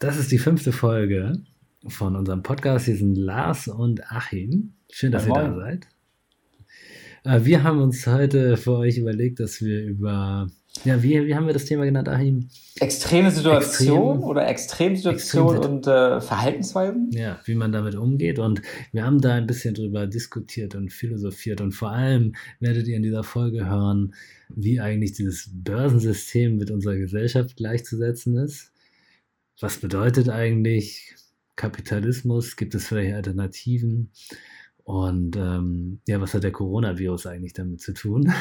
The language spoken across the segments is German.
Das ist die fünfte Folge von unserem Podcast. Hier sind Lars und Achim. Schön, dass Moin. ihr da seid. Äh, wir haben uns heute für euch überlegt, dass wir über, ja, wie, wie haben wir das Thema genannt, Achim? Extreme Situation Extrem, oder Extremsituation Extrem und äh, Verhaltensweisen? Ja, wie man damit umgeht. Und wir haben da ein bisschen drüber diskutiert und philosophiert. Und vor allem werdet ihr in dieser Folge hören, wie eigentlich dieses Börsensystem mit unserer Gesellschaft gleichzusetzen ist was bedeutet eigentlich Kapitalismus? Gibt es vielleicht Alternativen? Und ähm, ja, was hat der Coronavirus eigentlich damit zu tun?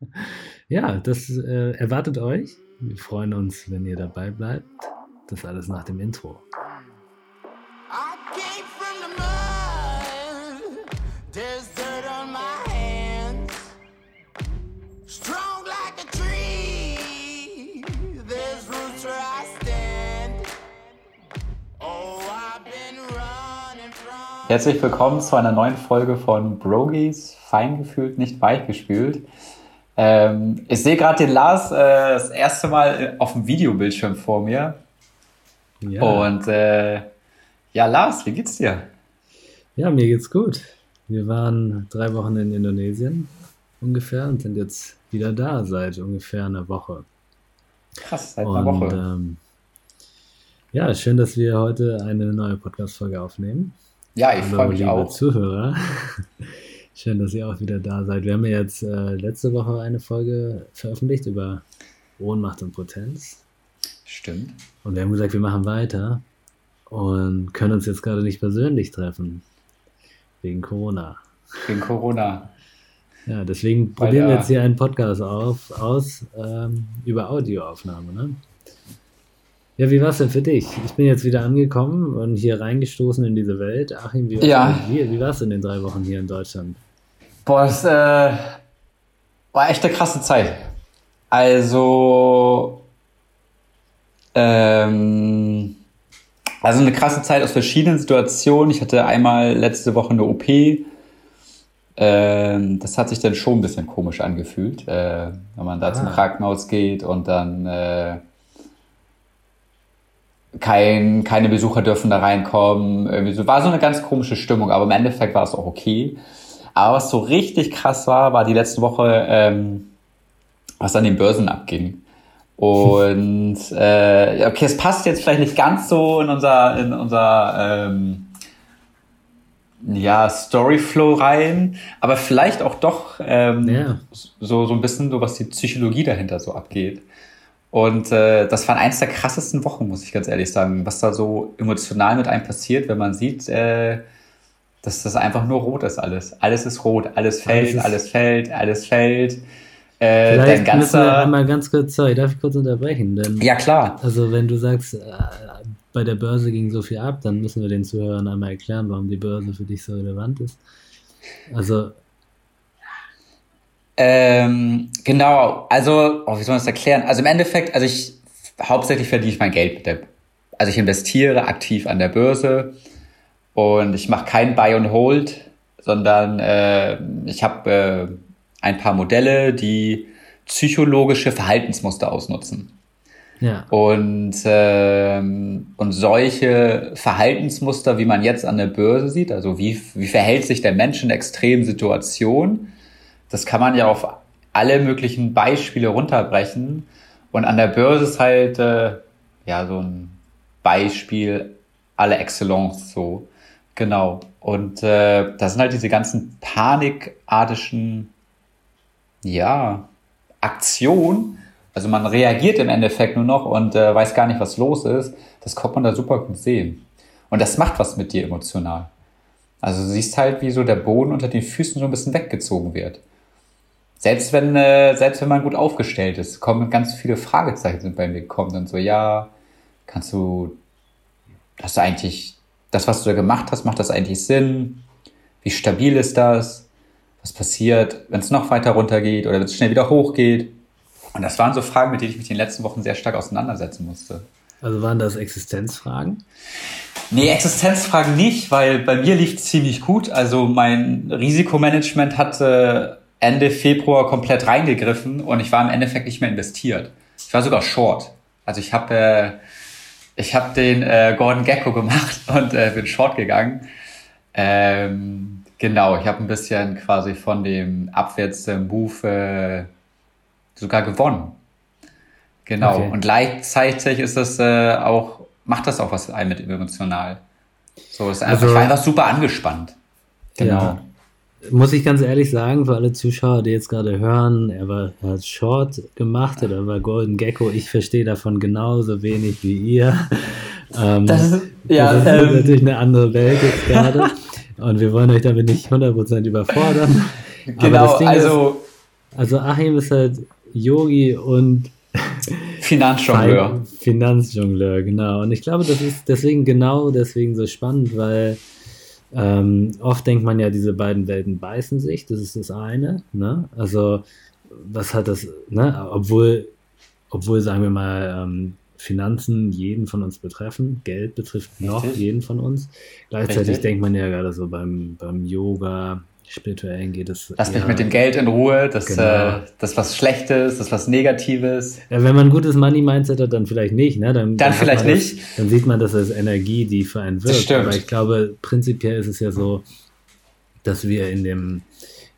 ja, das äh, erwartet euch. Wir freuen uns, wenn ihr dabei bleibt. Das alles nach dem Intro. Herzlich willkommen zu einer neuen Folge von Brogies, fein gefühlt, nicht weich gespielt. Ähm, ich sehe gerade den Lars äh, das erste Mal auf dem Videobildschirm vor mir. Ja. Und äh, ja, Lars, wie geht's dir? Ja, mir geht's gut. Wir waren drei Wochen in Indonesien ungefähr und sind jetzt wieder da seit ungefähr einer Woche. Krass, seit einer und, Woche. Ähm, ja, schön, dass wir heute eine neue Podcast-Folge aufnehmen. Ja, ich freue mich auch. Zuhörer. Schön, dass ihr auch wieder da seid. Wir haben ja jetzt äh, letzte Woche eine Folge veröffentlicht über Ohnmacht und Potenz. Stimmt. Und wir haben gesagt, wir machen weiter und können uns jetzt gerade nicht persönlich treffen. Wegen Corona. Wegen Corona. Ja, deswegen Weil, probieren wir jetzt hier einen Podcast auf, aus ähm, über Audioaufnahme. Ne? Ja, wie war es denn für dich? Ich bin jetzt wieder angekommen und hier reingestoßen in diese Welt. Achim, wie war es ja. wie, wie in den drei Wochen hier in Deutschland? Boah, das äh, war echt eine krasse Zeit. Also, ähm, also eine krasse Zeit aus verschiedenen Situationen. Ich hatte einmal letzte Woche eine OP. Ähm, das hat sich dann schon ein bisschen komisch angefühlt, äh, wenn man da ah. zum Krankenhaus geht und dann äh, kein, keine Besucher dürfen da reinkommen. Irgendwie so, war so eine ganz komische Stimmung, aber im Endeffekt war es auch okay. Aber was so richtig krass war, war die letzte Woche, ähm, was an den Börsen abging. Und äh, okay, es passt jetzt vielleicht nicht ganz so in unser, in unser ähm, ja, Storyflow rein, aber vielleicht auch doch ähm, ja. so, so ein bisschen so, was die Psychologie dahinter so abgeht. Und äh, das waren eins der krassesten Wochen, muss ich ganz ehrlich sagen, was da so emotional mit einem passiert, wenn man sieht, äh, dass das einfach nur rot ist alles. Alles ist rot, alles fällt, alles, alles fällt, alles fällt. Äh, Vielleicht ganzer, müssen wir einmal ganz kurz, sorry, darf ich kurz unterbrechen? Denn, ja, klar. Also wenn du sagst, äh, bei der Börse ging so viel ab, dann müssen wir den Zuhörern einmal erklären, warum die Börse für dich so relevant ist. Also ähm, genau, also, oh, wie soll man das erklären? Also im Endeffekt, also ich hauptsächlich verdiene ich mein Geld mit der, also ich investiere aktiv an der Börse und ich mache kein Buy and Hold, sondern äh, ich habe äh, ein paar Modelle, die psychologische Verhaltensmuster ausnutzen. Ja. Und, ähm, und solche Verhaltensmuster, wie man jetzt an der Börse sieht, also wie, wie verhält sich der Mensch in extremen Situationen, das kann man ja auf alle möglichen Beispiele runterbrechen. Und an der Börse ist halt äh, ja so ein Beispiel alle Excellence so. Genau. Und äh, das sind halt diese ganzen panikartischen ja, Aktionen. Also man reagiert im Endeffekt nur noch und äh, weiß gar nicht, was los ist. Das kommt man da super gut sehen. Und das macht was mit dir emotional. Also du siehst halt, wie so der Boden unter den Füßen so ein bisschen weggezogen wird selbst wenn, äh, selbst wenn man gut aufgestellt ist, kommen ganz viele Fragezeichen sind bei mir gekommen. Dann so, ja, kannst du, hast du eigentlich, das, was du da gemacht hast, macht das eigentlich Sinn? Wie stabil ist das? Was passiert, wenn es noch weiter runtergeht oder wenn es schnell wieder hochgeht? Und das waren so Fragen, mit denen ich mich in den letzten Wochen sehr stark auseinandersetzen musste. Also waren das Existenzfragen? Nee, Existenzfragen nicht, weil bei mir lief es ziemlich gut. Also mein Risikomanagement hatte Ende Februar komplett reingegriffen und ich war im Endeffekt nicht mehr investiert. Ich war sogar short. Also ich habe, äh, ich habe den äh, Gordon Gecko gemacht und äh, bin Short gegangen. Ähm, genau, ich habe ein bisschen quasi von dem Abwärts-Move äh, sogar gewonnen. Genau. Okay. Und gleichzeitig ist das äh, auch, macht das auch was ein mit emotional. So, ist einfach, also, ich war einfach super angespannt. Genau. Ja. Muss ich ganz ehrlich sagen, für alle Zuschauer, die jetzt gerade hören, er, war, er hat Short gemacht oder war Golden Gecko. Ich verstehe davon genauso wenig wie ihr. Ähm, das ist, ja, das ist ähm, natürlich eine andere Welt jetzt gerade. Und wir wollen euch damit nicht 100% überfordern. Genau, also. Ist, also Achim ist halt Yogi und Finanzjongleur. Finanzjongleur, genau. Und ich glaube, das ist deswegen genau deswegen so spannend, weil ähm, oft denkt man ja, diese beiden Welten beißen sich, das ist das eine. Ne? Also, was hat das, ne? obwohl, obwohl, sagen wir mal, ähm, Finanzen jeden von uns betreffen, Geld betrifft noch Richtig. jeden von uns. Gleichzeitig Richtig. denkt man ja gerade so beim, beim Yoga, spirituellen geht es. Lass mich mit dem Geld in Ruhe, das, genau. äh, das was Schlechtes, das was Negatives. Ja, wenn man ein gutes Money-Mindset hat, dann vielleicht nicht. Ne? Dann, dann, dann vielleicht nicht. Das, dann sieht man das als Energie, die für einen wirkt. Das stimmt. Aber ich glaube, prinzipiell ist es ja so, dass wir in dem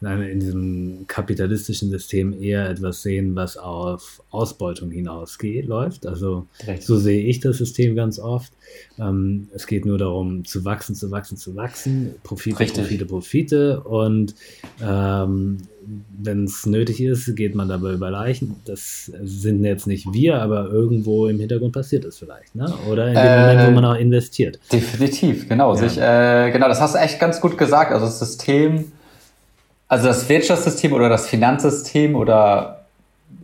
in, einem, in diesem kapitalistischen System eher etwas sehen, was auf Ausbeutung hinausgeht, läuft. Also Richtig. so sehe ich das System ganz oft. Ähm, es geht nur darum, zu wachsen, zu wachsen, zu wachsen, Profite, Richtig. Profite, Profite und ähm, wenn es nötig ist, geht man dabei über Leichen. Das sind jetzt nicht wir, aber irgendwo im Hintergrund passiert es vielleicht, ne? Oder in dem äh, Moment, wo man auch investiert. Definitiv, genau. Ja. Sich, äh, genau, das hast du echt ganz gut gesagt. Also das System also das Wirtschaftssystem oder das Finanzsystem oder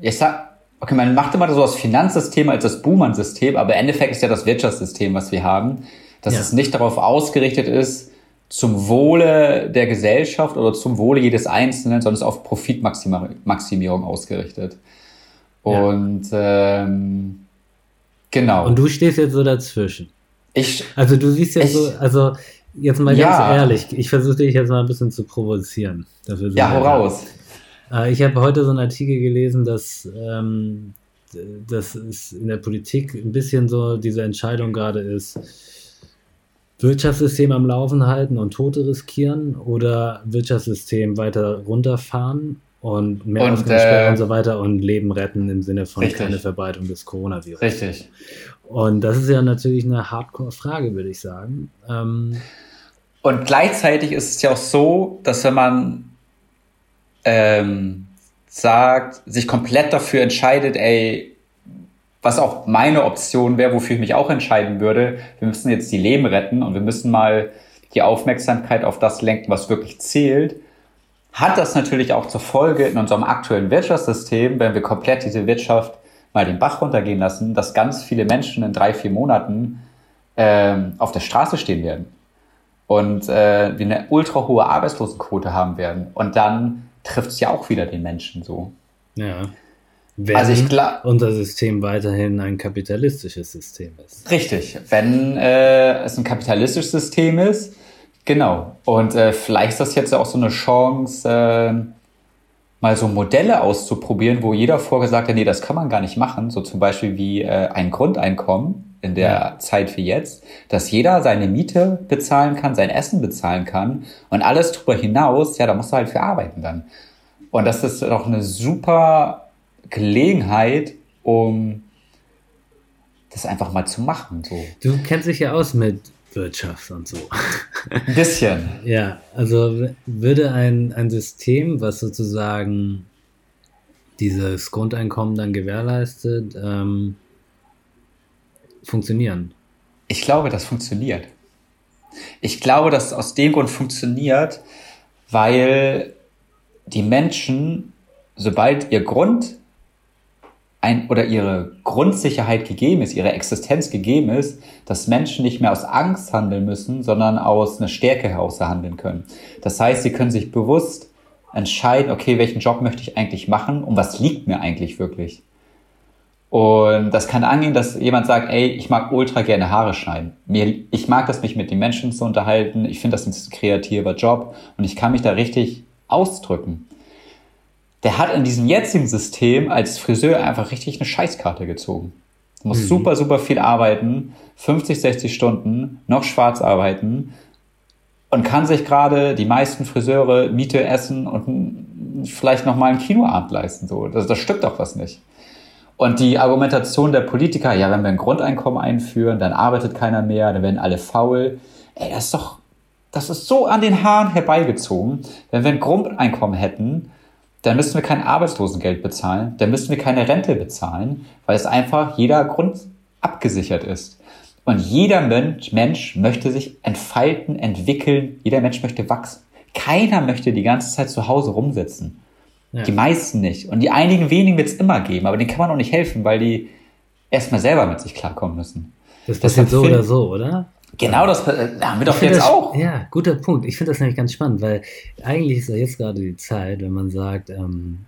ich sag, okay, man macht immer so das Finanzsystem als das Buhmann-System, aber im Endeffekt ist ja das Wirtschaftssystem, was wir haben, dass ja. es nicht darauf ausgerichtet ist, zum Wohle der Gesellschaft oder zum Wohle jedes Einzelnen, sondern es ist auf Profitmaximierung ausgerichtet. Und ja. ähm, genau. Und du stehst jetzt so dazwischen. Ich, also du siehst ja so, also Jetzt mal ja. ganz ehrlich, ich versuche dich jetzt mal ein bisschen zu provozieren. ja, hau raus. Äh, ich habe heute so einen Artikel gelesen, dass, ähm, dass es in der Politik ein bisschen so diese Entscheidung gerade ist, Wirtschaftssystem am Laufen halten und Tote riskieren oder Wirtschaftssystem weiter runterfahren und mehr und, äh, und so weiter und Leben retten im Sinne von richtig. keine Verbreitung des Coronavirus. Richtig. Und das ist ja natürlich eine Hardcore-Frage, würde ich sagen. Ähm, und gleichzeitig ist es ja auch so, dass wenn man ähm, sagt, sich komplett dafür entscheidet, ey, was auch meine Option wäre, wofür ich mich auch entscheiden würde, wir müssen jetzt die Leben retten und wir müssen mal die Aufmerksamkeit auf das lenken, was wirklich zählt, hat das natürlich auch zur Folge in unserem aktuellen Wirtschaftssystem, wenn wir komplett diese Wirtschaft mal den Bach runtergehen lassen, dass ganz viele Menschen in drei, vier Monaten ähm, auf der Straße stehen werden und äh, wir eine ultra hohe Arbeitslosenquote haben werden. Und dann trifft es ja auch wieder den Menschen so. Ja. Wenn also ich unser System weiterhin ein kapitalistisches System ist. Richtig. Wenn äh, es ein kapitalistisches System ist, genau. Und äh, vielleicht ist das jetzt auch so eine Chance, äh, mal so Modelle auszuprobieren, wo jeder vorgesagt hat, nee, das kann man gar nicht machen. So zum Beispiel wie äh, ein Grundeinkommen in der ja. Zeit wie jetzt, dass jeder seine Miete bezahlen kann, sein Essen bezahlen kann und alles darüber hinaus, ja, da musst du halt für arbeiten dann. Und das ist doch eine super Gelegenheit, um das einfach mal zu machen. So. Du kennst dich ja aus mit Wirtschaft und so. Ein bisschen. ja, also würde ein, ein System, was sozusagen dieses Grundeinkommen dann gewährleistet, ähm, funktionieren? Ich glaube, das funktioniert. Ich glaube, dass es aus dem Grund funktioniert, weil die Menschen, sobald ihr Grund ein, oder ihre Grundsicherheit gegeben ist, ihre Existenz gegeben ist, dass Menschen nicht mehr aus Angst handeln müssen, sondern aus einer Stärke heraus handeln können. Das heißt, sie können sich bewusst entscheiden, okay, welchen Job möchte ich eigentlich machen und was liegt mir eigentlich wirklich. Und das kann angehen, dass jemand sagt, ey, ich mag ultra gerne Haare schneiden. Mir, ich mag das, mich mit den Menschen zu unterhalten. Ich finde das ein kreativer Job und ich kann mich da richtig ausdrücken. Der hat in diesem jetzigen System als Friseur einfach richtig eine Scheißkarte gezogen. Du musst mhm. super, super viel arbeiten, 50, 60 Stunden, noch schwarz arbeiten und kann sich gerade die meisten Friseure Miete essen und vielleicht noch mal einen Kinoabend leisten. So, das, das stimmt doch was nicht. Und die Argumentation der Politiker, ja, wenn wir ein Grundeinkommen einführen, dann arbeitet keiner mehr, dann werden alle faul. Ey, das ist doch, das ist so an den Haaren herbeigezogen. Wenn wir ein Grundeinkommen hätten, dann müssten wir kein Arbeitslosengeld bezahlen, dann müssten wir keine Rente bezahlen, weil es einfach jeder Grund abgesichert ist. Und jeder Mensch, Mensch möchte sich entfalten, entwickeln, jeder Mensch möchte wachsen. Keiner möchte die ganze Zeit zu Hause rumsitzen. Ja. Die meisten nicht. Und die einigen wenigen wird es immer geben, aber denen kann man auch nicht helfen, weil die erstmal selber mit sich klarkommen müssen. Das passiert so oder so, oder? Genau, das äh, haben wir doch jetzt das, auch. Ja, guter Punkt. Ich finde das nämlich ganz spannend, weil eigentlich ist ja jetzt gerade die Zeit, wenn man sagt, ähm,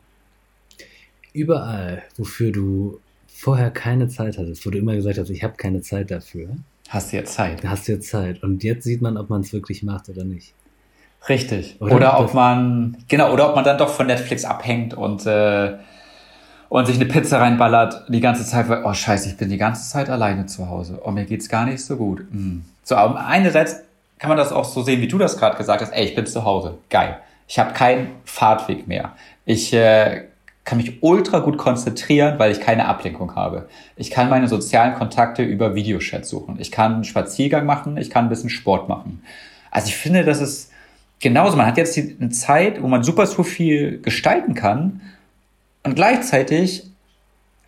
überall, wofür du vorher keine Zeit hattest, wo du immer gesagt hast, ich habe keine Zeit dafür. Hast du jetzt Zeit. Hast du jetzt Zeit. Und jetzt sieht man, ob man es wirklich macht oder nicht. Richtig. Oder, oder ob man, genau, oder ob man dann doch von Netflix abhängt und, äh, und sich eine Pizza reinballert die ganze Zeit, weil, oh scheiße, ich bin die ganze Zeit alleine zu Hause. Oh, mir geht's gar nicht so gut. Mhm. So, aber einerseits kann man das auch so sehen, wie du das gerade gesagt hast. Ey, ich bin zu Hause. Geil. Ich habe keinen Fahrtweg mehr. Ich äh, kann mich ultra gut konzentrieren, weil ich keine Ablenkung habe. Ich kann meine sozialen Kontakte über Videochat suchen. Ich kann einen Spaziergang machen. Ich kann ein bisschen Sport machen. Also ich finde, das ist genauso. Man hat jetzt eine Zeit, wo man super so viel gestalten kann und gleichzeitig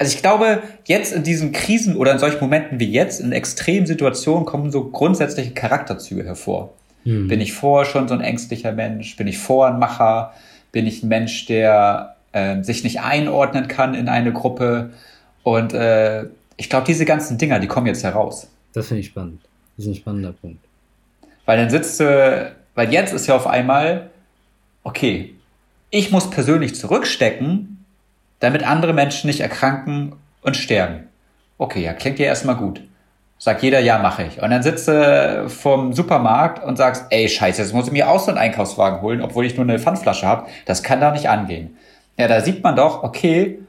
also ich glaube, jetzt in diesen Krisen oder in solchen Momenten wie jetzt, in extremen Situationen, kommen so grundsätzliche Charakterzüge hervor. Hm. Bin ich vorher schon so ein ängstlicher Mensch? Bin ich vorher ein Macher? Bin ich ein Mensch, der äh, sich nicht einordnen kann in eine Gruppe? Und äh, ich glaube, diese ganzen Dinger, die kommen jetzt heraus. Das finde ich spannend. Das ist ein spannender Punkt. Weil dann sitzt du, weil jetzt ist ja auf einmal, okay, ich muss persönlich zurückstecken, damit andere Menschen nicht erkranken und sterben. Okay, ja, klingt ja erstmal gut. Sagt jeder, ja, mache ich. Und dann sitzt du vom Supermarkt und sagst, ey, scheiße, jetzt muss ich mir auch so einen Einkaufswagen holen, obwohl ich nur eine Pfandflasche habe. Das kann da nicht angehen. Ja, da sieht man doch, okay,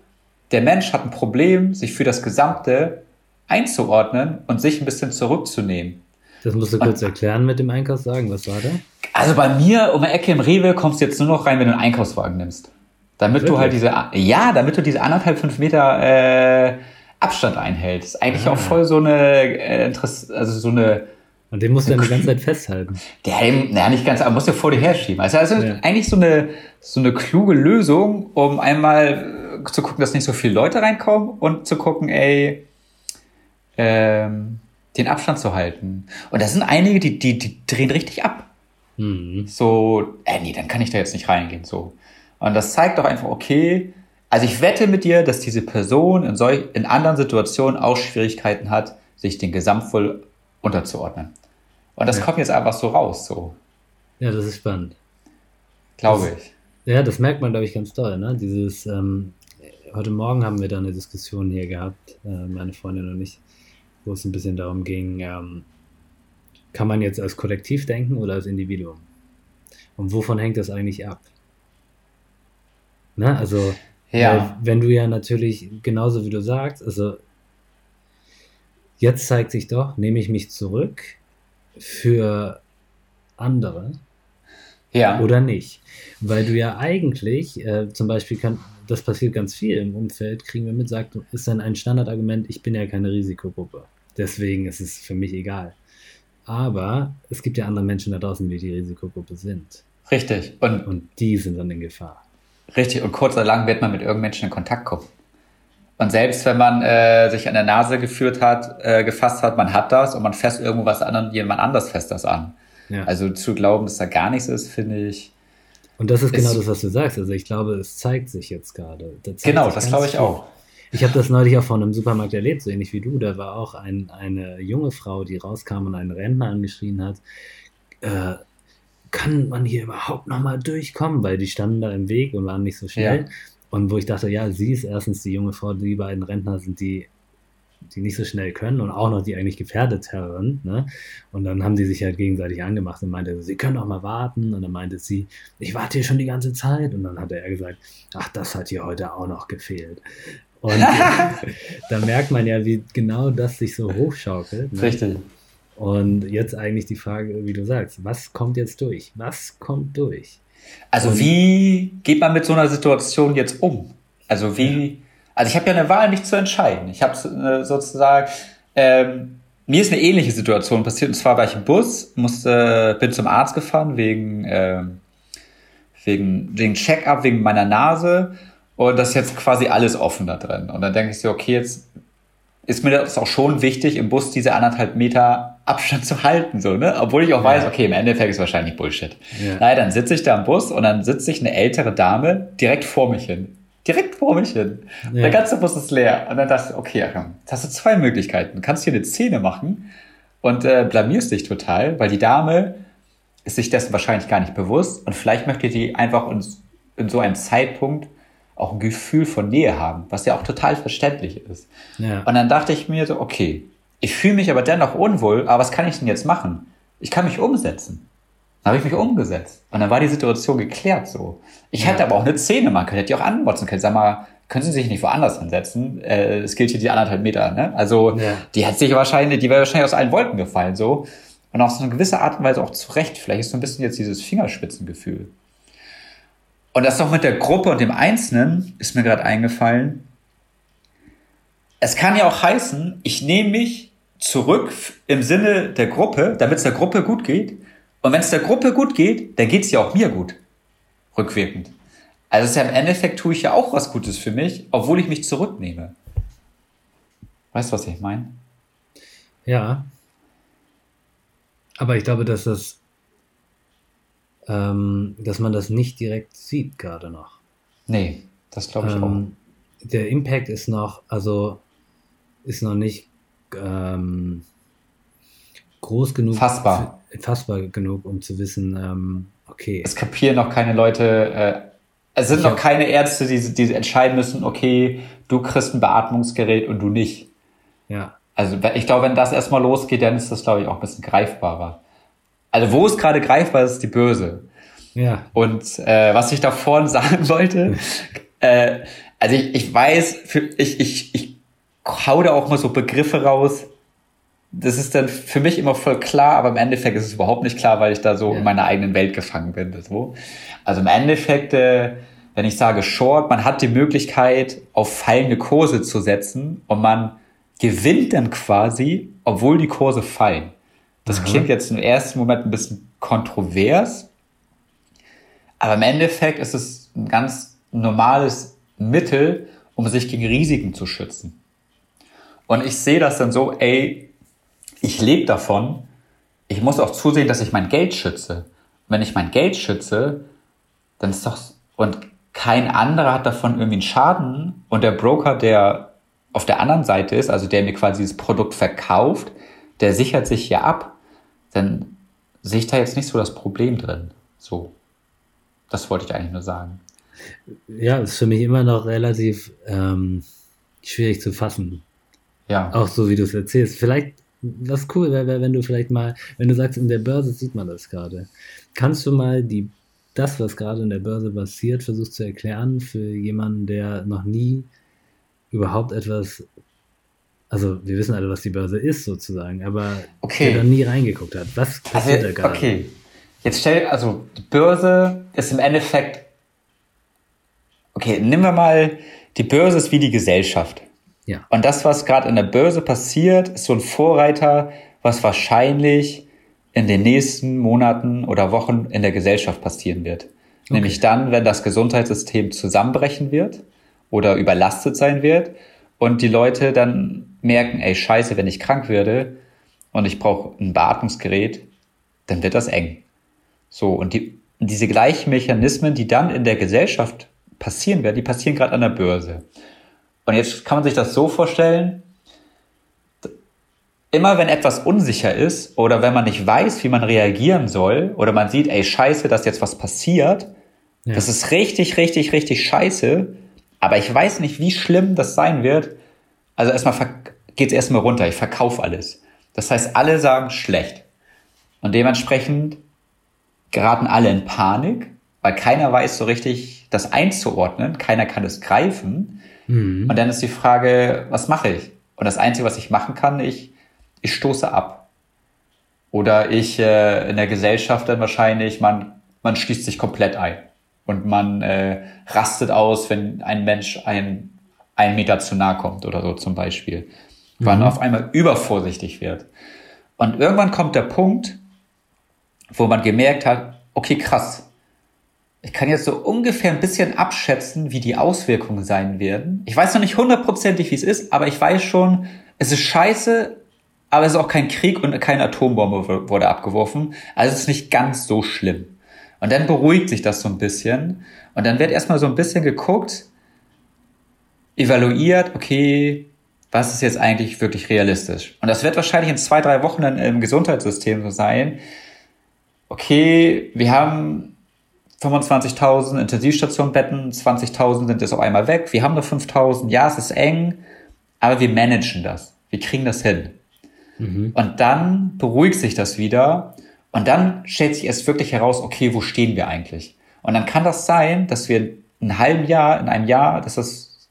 der Mensch hat ein Problem, sich für das Gesamte einzuordnen und sich ein bisschen zurückzunehmen. Das musst du kurz und, erklären mit dem Einkaufswagen. Was war da? Also bei mir um die Ecke im Rewe kommst du jetzt nur noch rein, wenn du einen Einkaufswagen nimmst. Damit Wirklich? du halt diese, ja, damit du diese anderthalb, fünf Meter äh, Abstand einhältst. Eigentlich ah. auch voll so eine, äh, also so eine. Und den musst du dann die ganze Zeit festhalten. Der, naja, nicht ganz, aber musst du vor dir herschieben. Also, also ja. eigentlich so eine, so eine kluge Lösung, um einmal äh, zu gucken, dass nicht so viele Leute reinkommen und zu gucken, ey, ähm, den Abstand zu halten. Und da sind einige, die, die, die drehen richtig ab. Mhm. So, äh, nee, dann kann ich da jetzt nicht reingehen, so. Und das zeigt doch einfach, okay, also ich wette mit dir, dass diese Person in, solch, in anderen Situationen auch Schwierigkeiten hat, sich den Gesamtwohl unterzuordnen. Und das ja. kommt jetzt einfach so raus, so. Ja, das ist spannend. Glaube ich. Ja, das merkt man, glaube ich, ganz toll. Ne? Dieses, ähm, heute Morgen haben wir da eine Diskussion hier gehabt, äh, meine Freundin und ich, wo es ein bisschen darum ging, ähm, kann man jetzt als Kollektiv denken oder als Individuum? Und wovon hängt das eigentlich ab? Ne? Also, ja. wenn du ja natürlich genauso wie du sagst, also jetzt zeigt sich doch, nehme ich mich zurück für andere ja. oder nicht. Weil du ja eigentlich, äh, zum Beispiel kann, das passiert ganz viel im Umfeld, kriegen wir mit, sagt, ist dann ein Standardargument, ich bin ja keine Risikogruppe. Deswegen ist es für mich egal. Aber es gibt ja andere Menschen da draußen, die die Risikogruppe sind. Richtig. Und, und die sind dann in Gefahr. Richtig, und kurz oder lang wird man mit Menschen in Kontakt kommen. Und selbst wenn man äh, sich an der Nase geführt hat, äh, gefasst hat, man hat das und man fässt irgendwo was an und jemand anders fässt das an. Ja. Also zu glauben, dass da gar nichts ist, finde ich. Und das ist, ist genau das, was du sagst. Also ich glaube, es zeigt sich jetzt gerade. Genau, das glaube ich auch. Ich habe das neulich auch von einem Supermarkt erlebt, so ähnlich wie du. Da war auch ein, eine junge Frau, die rauskam und einen Rentner angeschrien hat. Äh, kann man hier überhaupt nochmal durchkommen? Weil die standen da im Weg und waren nicht so schnell. Ja. Und wo ich dachte, ja, sie ist erstens die junge Frau, die beiden Rentner sind die, die nicht so schnell können und auch noch die eigentlich gefährdeteren. Ne? Und dann haben die sich halt gegenseitig angemacht und meinte, sie können doch mal warten. Und dann meinte sie, ich warte hier schon die ganze Zeit. Und dann hat er gesagt, ach, das hat hier heute auch noch gefehlt. Und da merkt man ja, wie genau das sich so hochschaukelt. Ne? Richtig. Und jetzt eigentlich die Frage, wie du sagst, was kommt jetzt durch? Was kommt durch? Also Und wie geht man mit so einer Situation jetzt um? Also wie, also ich habe ja eine Wahl nicht zu entscheiden. Ich habe äh, sozusagen, ähm, mir ist eine ähnliche Situation passiert. Und zwar war ich im Bus, musste, bin zum Arzt gefahren wegen, ähm, wegen, wegen Check-up, wegen meiner Nase. Und das ist jetzt quasi alles offen da drin. Und dann denke ich so, okay, jetzt ist mir das auch schon wichtig, im Bus diese anderthalb Meter Abstand zu halten, so, ne? Obwohl ich auch ja. weiß, okay, im Endeffekt ist wahrscheinlich Bullshit. Ja. Naja, dann sitze ich da im Bus und dann sitze ich eine ältere Dame direkt vor mich hin. Direkt vor mich hin. Ja. Der ganze Bus ist leer. Und dann dachte ich, okay, jetzt hast du zwei Möglichkeiten. Du kannst hier eine Szene machen und äh, blamierst dich total, weil die Dame ist sich dessen wahrscheinlich gar nicht bewusst und vielleicht möchte die einfach in, in so einem Zeitpunkt auch ein Gefühl von Nähe haben, was ja auch total verständlich ist. Ja. Und dann dachte ich mir so, okay, ich fühle mich aber dennoch unwohl, aber was kann ich denn jetzt machen? Ich kann mich umsetzen. Dann habe ich mich umgesetzt. Und dann war die Situation geklärt so. Ich ja. hätte aber auch eine Szene machen können, hätte ich auch anmotzen können. Sag mal, können Sie sich nicht woanders hinsetzen? Äh, es gilt hier die anderthalb Meter, ne? Also, ja. die hat sich wahrscheinlich, die wäre wahrscheinlich aus allen Wolken gefallen, so. Und auf so eine gewisse Art und Weise auch zurecht. Vielleicht ist so ein bisschen jetzt dieses Fingerspitzengefühl. Und das noch mit der Gruppe und dem Einzelnen ist mir gerade eingefallen. Es kann ja auch heißen, ich nehme mich zurück im Sinne der Gruppe, damit es der Gruppe gut geht. Und wenn es der Gruppe gut geht, dann geht es ja auch mir gut. Rückwirkend. Also ist ja im Endeffekt tue ich ja auch was Gutes für mich, obwohl ich mich zurücknehme. Weißt du, was ich meine? Ja. Aber ich glaube, dass das ähm, dass man das nicht direkt sieht, gerade noch. Nee, das glaube ich ähm, auch. Der Impact ist noch, also ist noch nicht ähm, groß genug. Fassbar. Fassbar genug, um zu wissen, ähm, okay. Es kapieren noch keine Leute, äh, es sind ich noch keine Ärzte, die, die entscheiden müssen, okay, du kriegst ein Beatmungsgerät und du nicht. Ja. Also ich glaube, wenn das erstmal losgeht, dann ist das, glaube ich, auch ein bisschen greifbarer. Also wo es gerade greifbar ist, die Börse. Ja. Und äh, was ich da vorhin sagen wollte, äh, also ich, ich weiß, für, ich, ich, ich hau da auch mal so Begriffe raus. Das ist dann für mich immer voll klar, aber im Endeffekt ist es überhaupt nicht klar, weil ich da so ja. in meiner eigenen Welt gefangen bin. So. Also im Endeffekt, äh, wenn ich sage Short, man hat die Möglichkeit, auf fallende Kurse zu setzen und man gewinnt dann quasi, obwohl die Kurse fallen. Das Aha. klingt jetzt im ersten Moment ein bisschen kontrovers, aber im Endeffekt ist es ein ganz normales Mittel, um sich gegen Risiken zu schützen. Und ich sehe das dann so, ey, ich lebe davon, ich muss auch zusehen, dass ich mein Geld schütze. Und wenn ich mein Geld schütze, dann ist doch, und kein anderer hat davon irgendwie einen Schaden und der Broker, der auf der anderen Seite ist, also der mir quasi dieses Produkt verkauft, der sichert sich ja ab dann sehe ich da jetzt nicht so das Problem drin. So. Das wollte ich eigentlich nur sagen. Ja, ist für mich immer noch relativ ähm, schwierig zu fassen. Ja. Auch so, wie du es erzählst. Vielleicht, was cool wäre, wenn du vielleicht mal, wenn du sagst, in der Börse sieht man das gerade. Kannst du mal die, das, was gerade in der Börse passiert, versuchst zu erklären für jemanden, der noch nie überhaupt etwas also wir wissen alle, was die Börse ist sozusagen, aber okay. der da nie reingeguckt hat. Was passiert also, da gerade? Okay, jetzt stell, also die Börse ist im Endeffekt, okay, nehmen wir mal, die Börse ist wie die Gesellschaft. Ja. Und das, was gerade in der Börse passiert, ist so ein Vorreiter, was wahrscheinlich in den nächsten Monaten oder Wochen in der Gesellschaft passieren wird. Okay. Nämlich dann, wenn das Gesundheitssystem zusammenbrechen wird oder überlastet sein wird und die Leute dann merken, ey, scheiße, wenn ich krank werde und ich brauche ein Beatmungsgerät, dann wird das eng. So, und die, diese gleichen Mechanismen, die dann in der Gesellschaft passieren werden, die passieren gerade an der Börse. Und jetzt kann man sich das so vorstellen, immer wenn etwas unsicher ist oder wenn man nicht weiß, wie man reagieren soll oder man sieht, ey, scheiße, dass jetzt was passiert, ja. das ist richtig, richtig, richtig scheiße, aber ich weiß nicht, wie schlimm das sein wird. Also erstmal geht es erstmal runter. Ich verkaufe alles. Das heißt, alle sagen schlecht. Und dementsprechend geraten alle in Panik, weil keiner weiß so richtig, das einzuordnen. Keiner kann es greifen. Mhm. Und dann ist die Frage, was mache ich? Und das Einzige, was ich machen kann, ich, ich stoße ab. Oder ich äh, in der Gesellschaft dann wahrscheinlich, man, man schließt sich komplett ein. Und man äh, rastet aus, wenn ein Mensch ein, ein Meter zu nahe kommt oder so zum Beispiel. Weil mhm. man auf einmal übervorsichtig wird. Und irgendwann kommt der Punkt, wo man gemerkt hat, okay, krass, ich kann jetzt so ungefähr ein bisschen abschätzen, wie die Auswirkungen sein werden. Ich weiß noch nicht hundertprozentig, wie es ist, aber ich weiß schon, es ist scheiße, aber es ist auch kein Krieg und keine Atombombe wurde abgeworfen. Also es ist nicht ganz so schlimm. Und dann beruhigt sich das so ein bisschen. Und dann wird erstmal so ein bisschen geguckt, evaluiert, okay, was ist jetzt eigentlich wirklich realistisch? Und das wird wahrscheinlich in zwei, drei Wochen dann im Gesundheitssystem so sein. Okay, wir haben 25.000 Intensivstationbetten, 20.000 sind jetzt auf einmal weg, wir haben nur 5.000, ja, es ist eng, aber wir managen das, wir kriegen das hin. Mhm. Und dann beruhigt sich das wieder und dann stellt sich erst wirklich heraus, okay, wo stehen wir eigentlich? Und dann kann das sein, dass wir in einem halben Jahr, in einem Jahr, dass das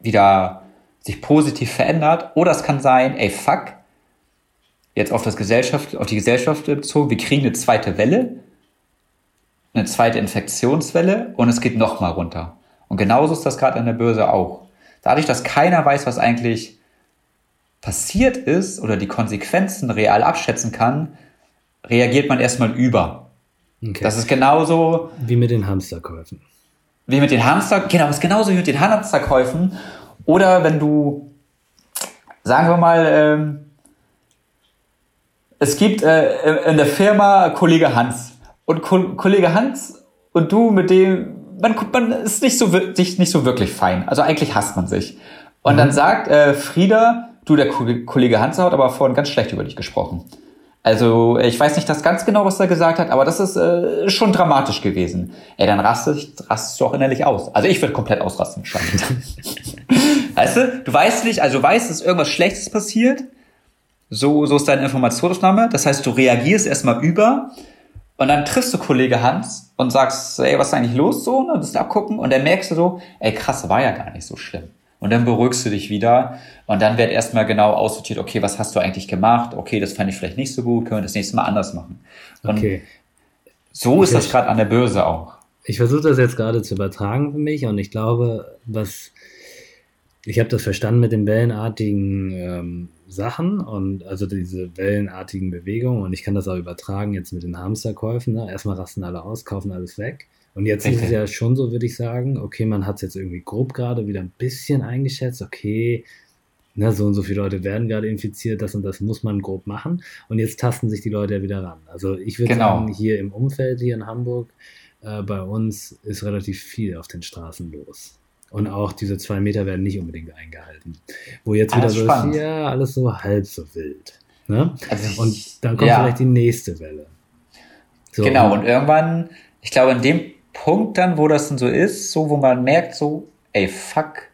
wieder sich positiv verändert, oder es kann sein, ey, fuck, jetzt auf das Gesellschaft, auf die Gesellschaft bezogen, wir kriegen eine zweite Welle, eine zweite Infektionswelle und es geht nochmal runter. Und genauso ist das gerade an der Börse auch. Dadurch, dass keiner weiß, was eigentlich passiert ist oder die Konsequenzen real abschätzen kann, reagiert man erstmal über. Okay. Das ist genauso. Wie mit den Hamsterkäufen. Wie mit den Hamster, genau, ist genauso wie mit den Hamsterkäufen. Oder wenn du, sagen wir mal, ähm, es gibt äh, in der Firma Kollege Hans und Ko Kollege Hans und du mit dem, man, man ist nicht so, nicht, nicht so wirklich fein. Also eigentlich hasst man sich. Und mhm. dann sagt äh, Frieda, du, der Kollege Hans hat aber vorhin ganz schlecht über dich gesprochen. Also ich weiß nicht das ganz genau, was er gesagt hat, aber das ist äh, schon dramatisch gewesen. Ey, dann rastest, rastest du auch innerlich aus. Also ich würde komplett ausrasten wahrscheinlich. weißt du, du weißt nicht, also du weißt, dass irgendwas Schlechtes passiert. So, so ist deine Informationsaufnahme. Das heißt, du reagierst erstmal über und dann triffst du Kollege Hans und sagst, ey, was ist eigentlich los so? Und ne, das abgucken und dann merkst du so, ey, krass, war ja gar nicht so schlimm. Und dann beruhigst du dich wieder und dann wird erstmal genau aussortiert, okay, was hast du eigentlich gemacht? Okay, das fand ich vielleicht nicht so gut, können wir das nächste Mal anders machen. Und okay. so ist ich das gerade an der Börse auch. Ich versuche das jetzt gerade zu übertragen für mich und ich glaube, was ich habe das verstanden mit den wellenartigen ähm, Sachen und also diese wellenartigen Bewegungen und ich kann das auch übertragen jetzt mit den Hamsterkäufen. Ne? Erstmal rasten alle aus, kaufen alles weg. Und jetzt okay. ist es ja schon so, würde ich sagen, okay, man hat es jetzt irgendwie grob gerade wieder ein bisschen eingeschätzt, okay, ne, so und so viele Leute werden gerade infiziert, das und das muss man grob machen. Und jetzt tasten sich die Leute ja wieder ran. Also ich würde genau. sagen, hier im Umfeld, hier in Hamburg, äh, bei uns ist relativ viel auf den Straßen los. Und auch diese zwei Meter werden nicht unbedingt eingehalten. Wo jetzt wieder so ist, ja, alles so halb so wild. Ne? Also und dann kommt ja. vielleicht die nächste Welle. So, genau, und, irgendwann, ich glaube, in dem Punkt dann, wo das dann so ist, so wo man merkt, so, ey, fuck,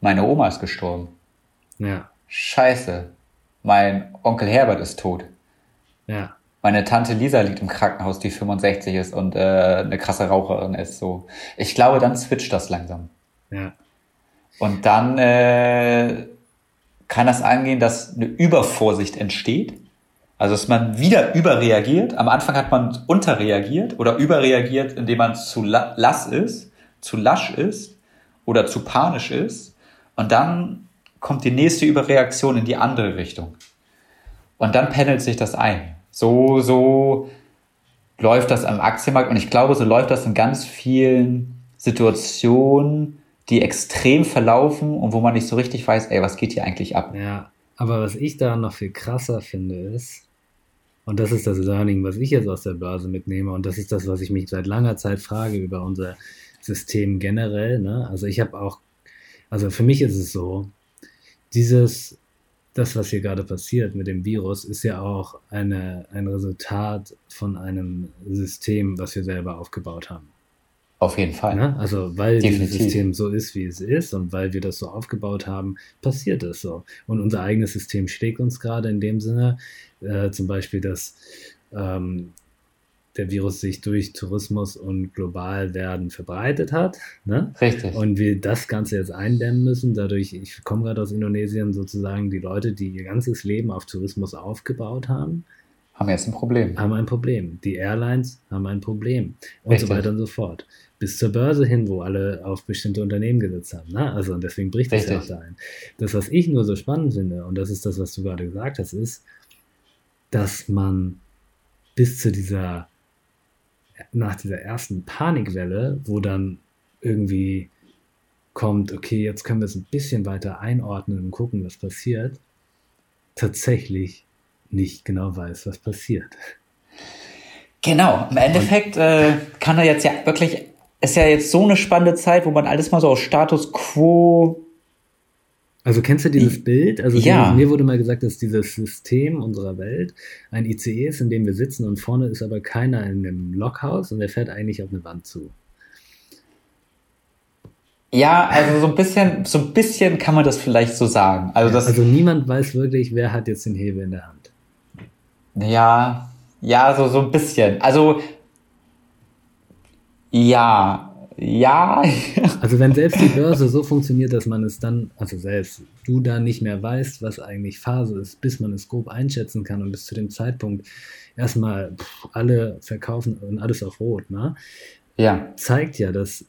meine Oma ist gestorben. Ja. Scheiße, mein Onkel Herbert ist tot. Ja. Meine Tante Lisa liegt im Krankenhaus, die 65 ist und äh, eine krasse Raucherin ist. So, ich glaube, dann switcht das langsam. Ja. Und dann äh, kann das angehen, dass eine Übervorsicht entsteht. Also dass man wieder überreagiert. Am Anfang hat man unterreagiert oder überreagiert, indem man zu lass ist, zu lasch ist oder zu panisch ist. Und dann kommt die nächste Überreaktion in die andere Richtung. Und dann pendelt sich das ein. So, so läuft das am Aktienmarkt. Und ich glaube, so läuft das in ganz vielen Situationen, die extrem verlaufen und wo man nicht so richtig weiß, ey, was geht hier eigentlich ab? Ja, aber was ich da noch viel krasser finde, ist, und das ist das Learning, was ich jetzt aus der Börse mitnehme, und das ist das, was ich mich seit langer Zeit frage über unser System generell. Ne? Also ich habe auch, also für mich ist es so, dieses, das, was hier gerade passiert mit dem Virus, ist ja auch eine, ein Resultat von einem System, was wir selber aufgebaut haben. Auf jeden Fall. Ne? Also weil Definitiv. dieses System so ist, wie es ist und weil wir das so aufgebaut haben, passiert es so. Und unser eigenes System schlägt uns gerade in dem Sinne, äh, zum Beispiel, dass ähm, der Virus sich durch Tourismus und global werden verbreitet hat. Ne? Richtig. Und wir das Ganze jetzt eindämmen müssen. Dadurch, ich komme gerade aus Indonesien, sozusagen die Leute, die ihr ganzes Leben auf Tourismus aufgebaut haben, haben jetzt ein Problem. Haben ein Problem. Die Airlines haben ein Problem. Und Richtig. so weiter und so fort. Bis zur Börse hin, wo alle auf bestimmte Unternehmen gesetzt haben. Ne? Also und deswegen bricht das ja auch da ein. Das, was ich nur so spannend finde, und das ist das, was du gerade gesagt hast, ist, dass man bis zu dieser, nach dieser ersten Panikwelle, wo dann irgendwie kommt, okay, jetzt können wir es ein bisschen weiter einordnen und gucken, was passiert, tatsächlich nicht genau weiß, was passiert. Genau, im Endeffekt äh, kann er jetzt ja wirklich, ist ja jetzt so eine spannende Zeit, wo man alles mal so auf Status quo. Also kennst du dieses Bild? Also Ja. mir wurde mal gesagt, dass dieses System unserer Welt ein ICE ist, in dem wir sitzen und vorne ist aber keiner in dem Lokhaus und der fährt eigentlich auf eine Wand zu. Ja, also so ein bisschen, so ein bisschen kann man das vielleicht so sagen. Also das, Also niemand weiß wirklich, wer hat jetzt den Hebel in der Hand. Ja, ja, so, so ein bisschen. Also, ja, ja, Also wenn selbst die Börse so funktioniert, dass man es dann, also selbst du da nicht mehr weißt, was eigentlich Phase ist, bis man es grob einschätzen kann und bis zu dem Zeitpunkt erstmal pff, alle verkaufen und alles auf Rot, ne? ja, zeigt ja, dass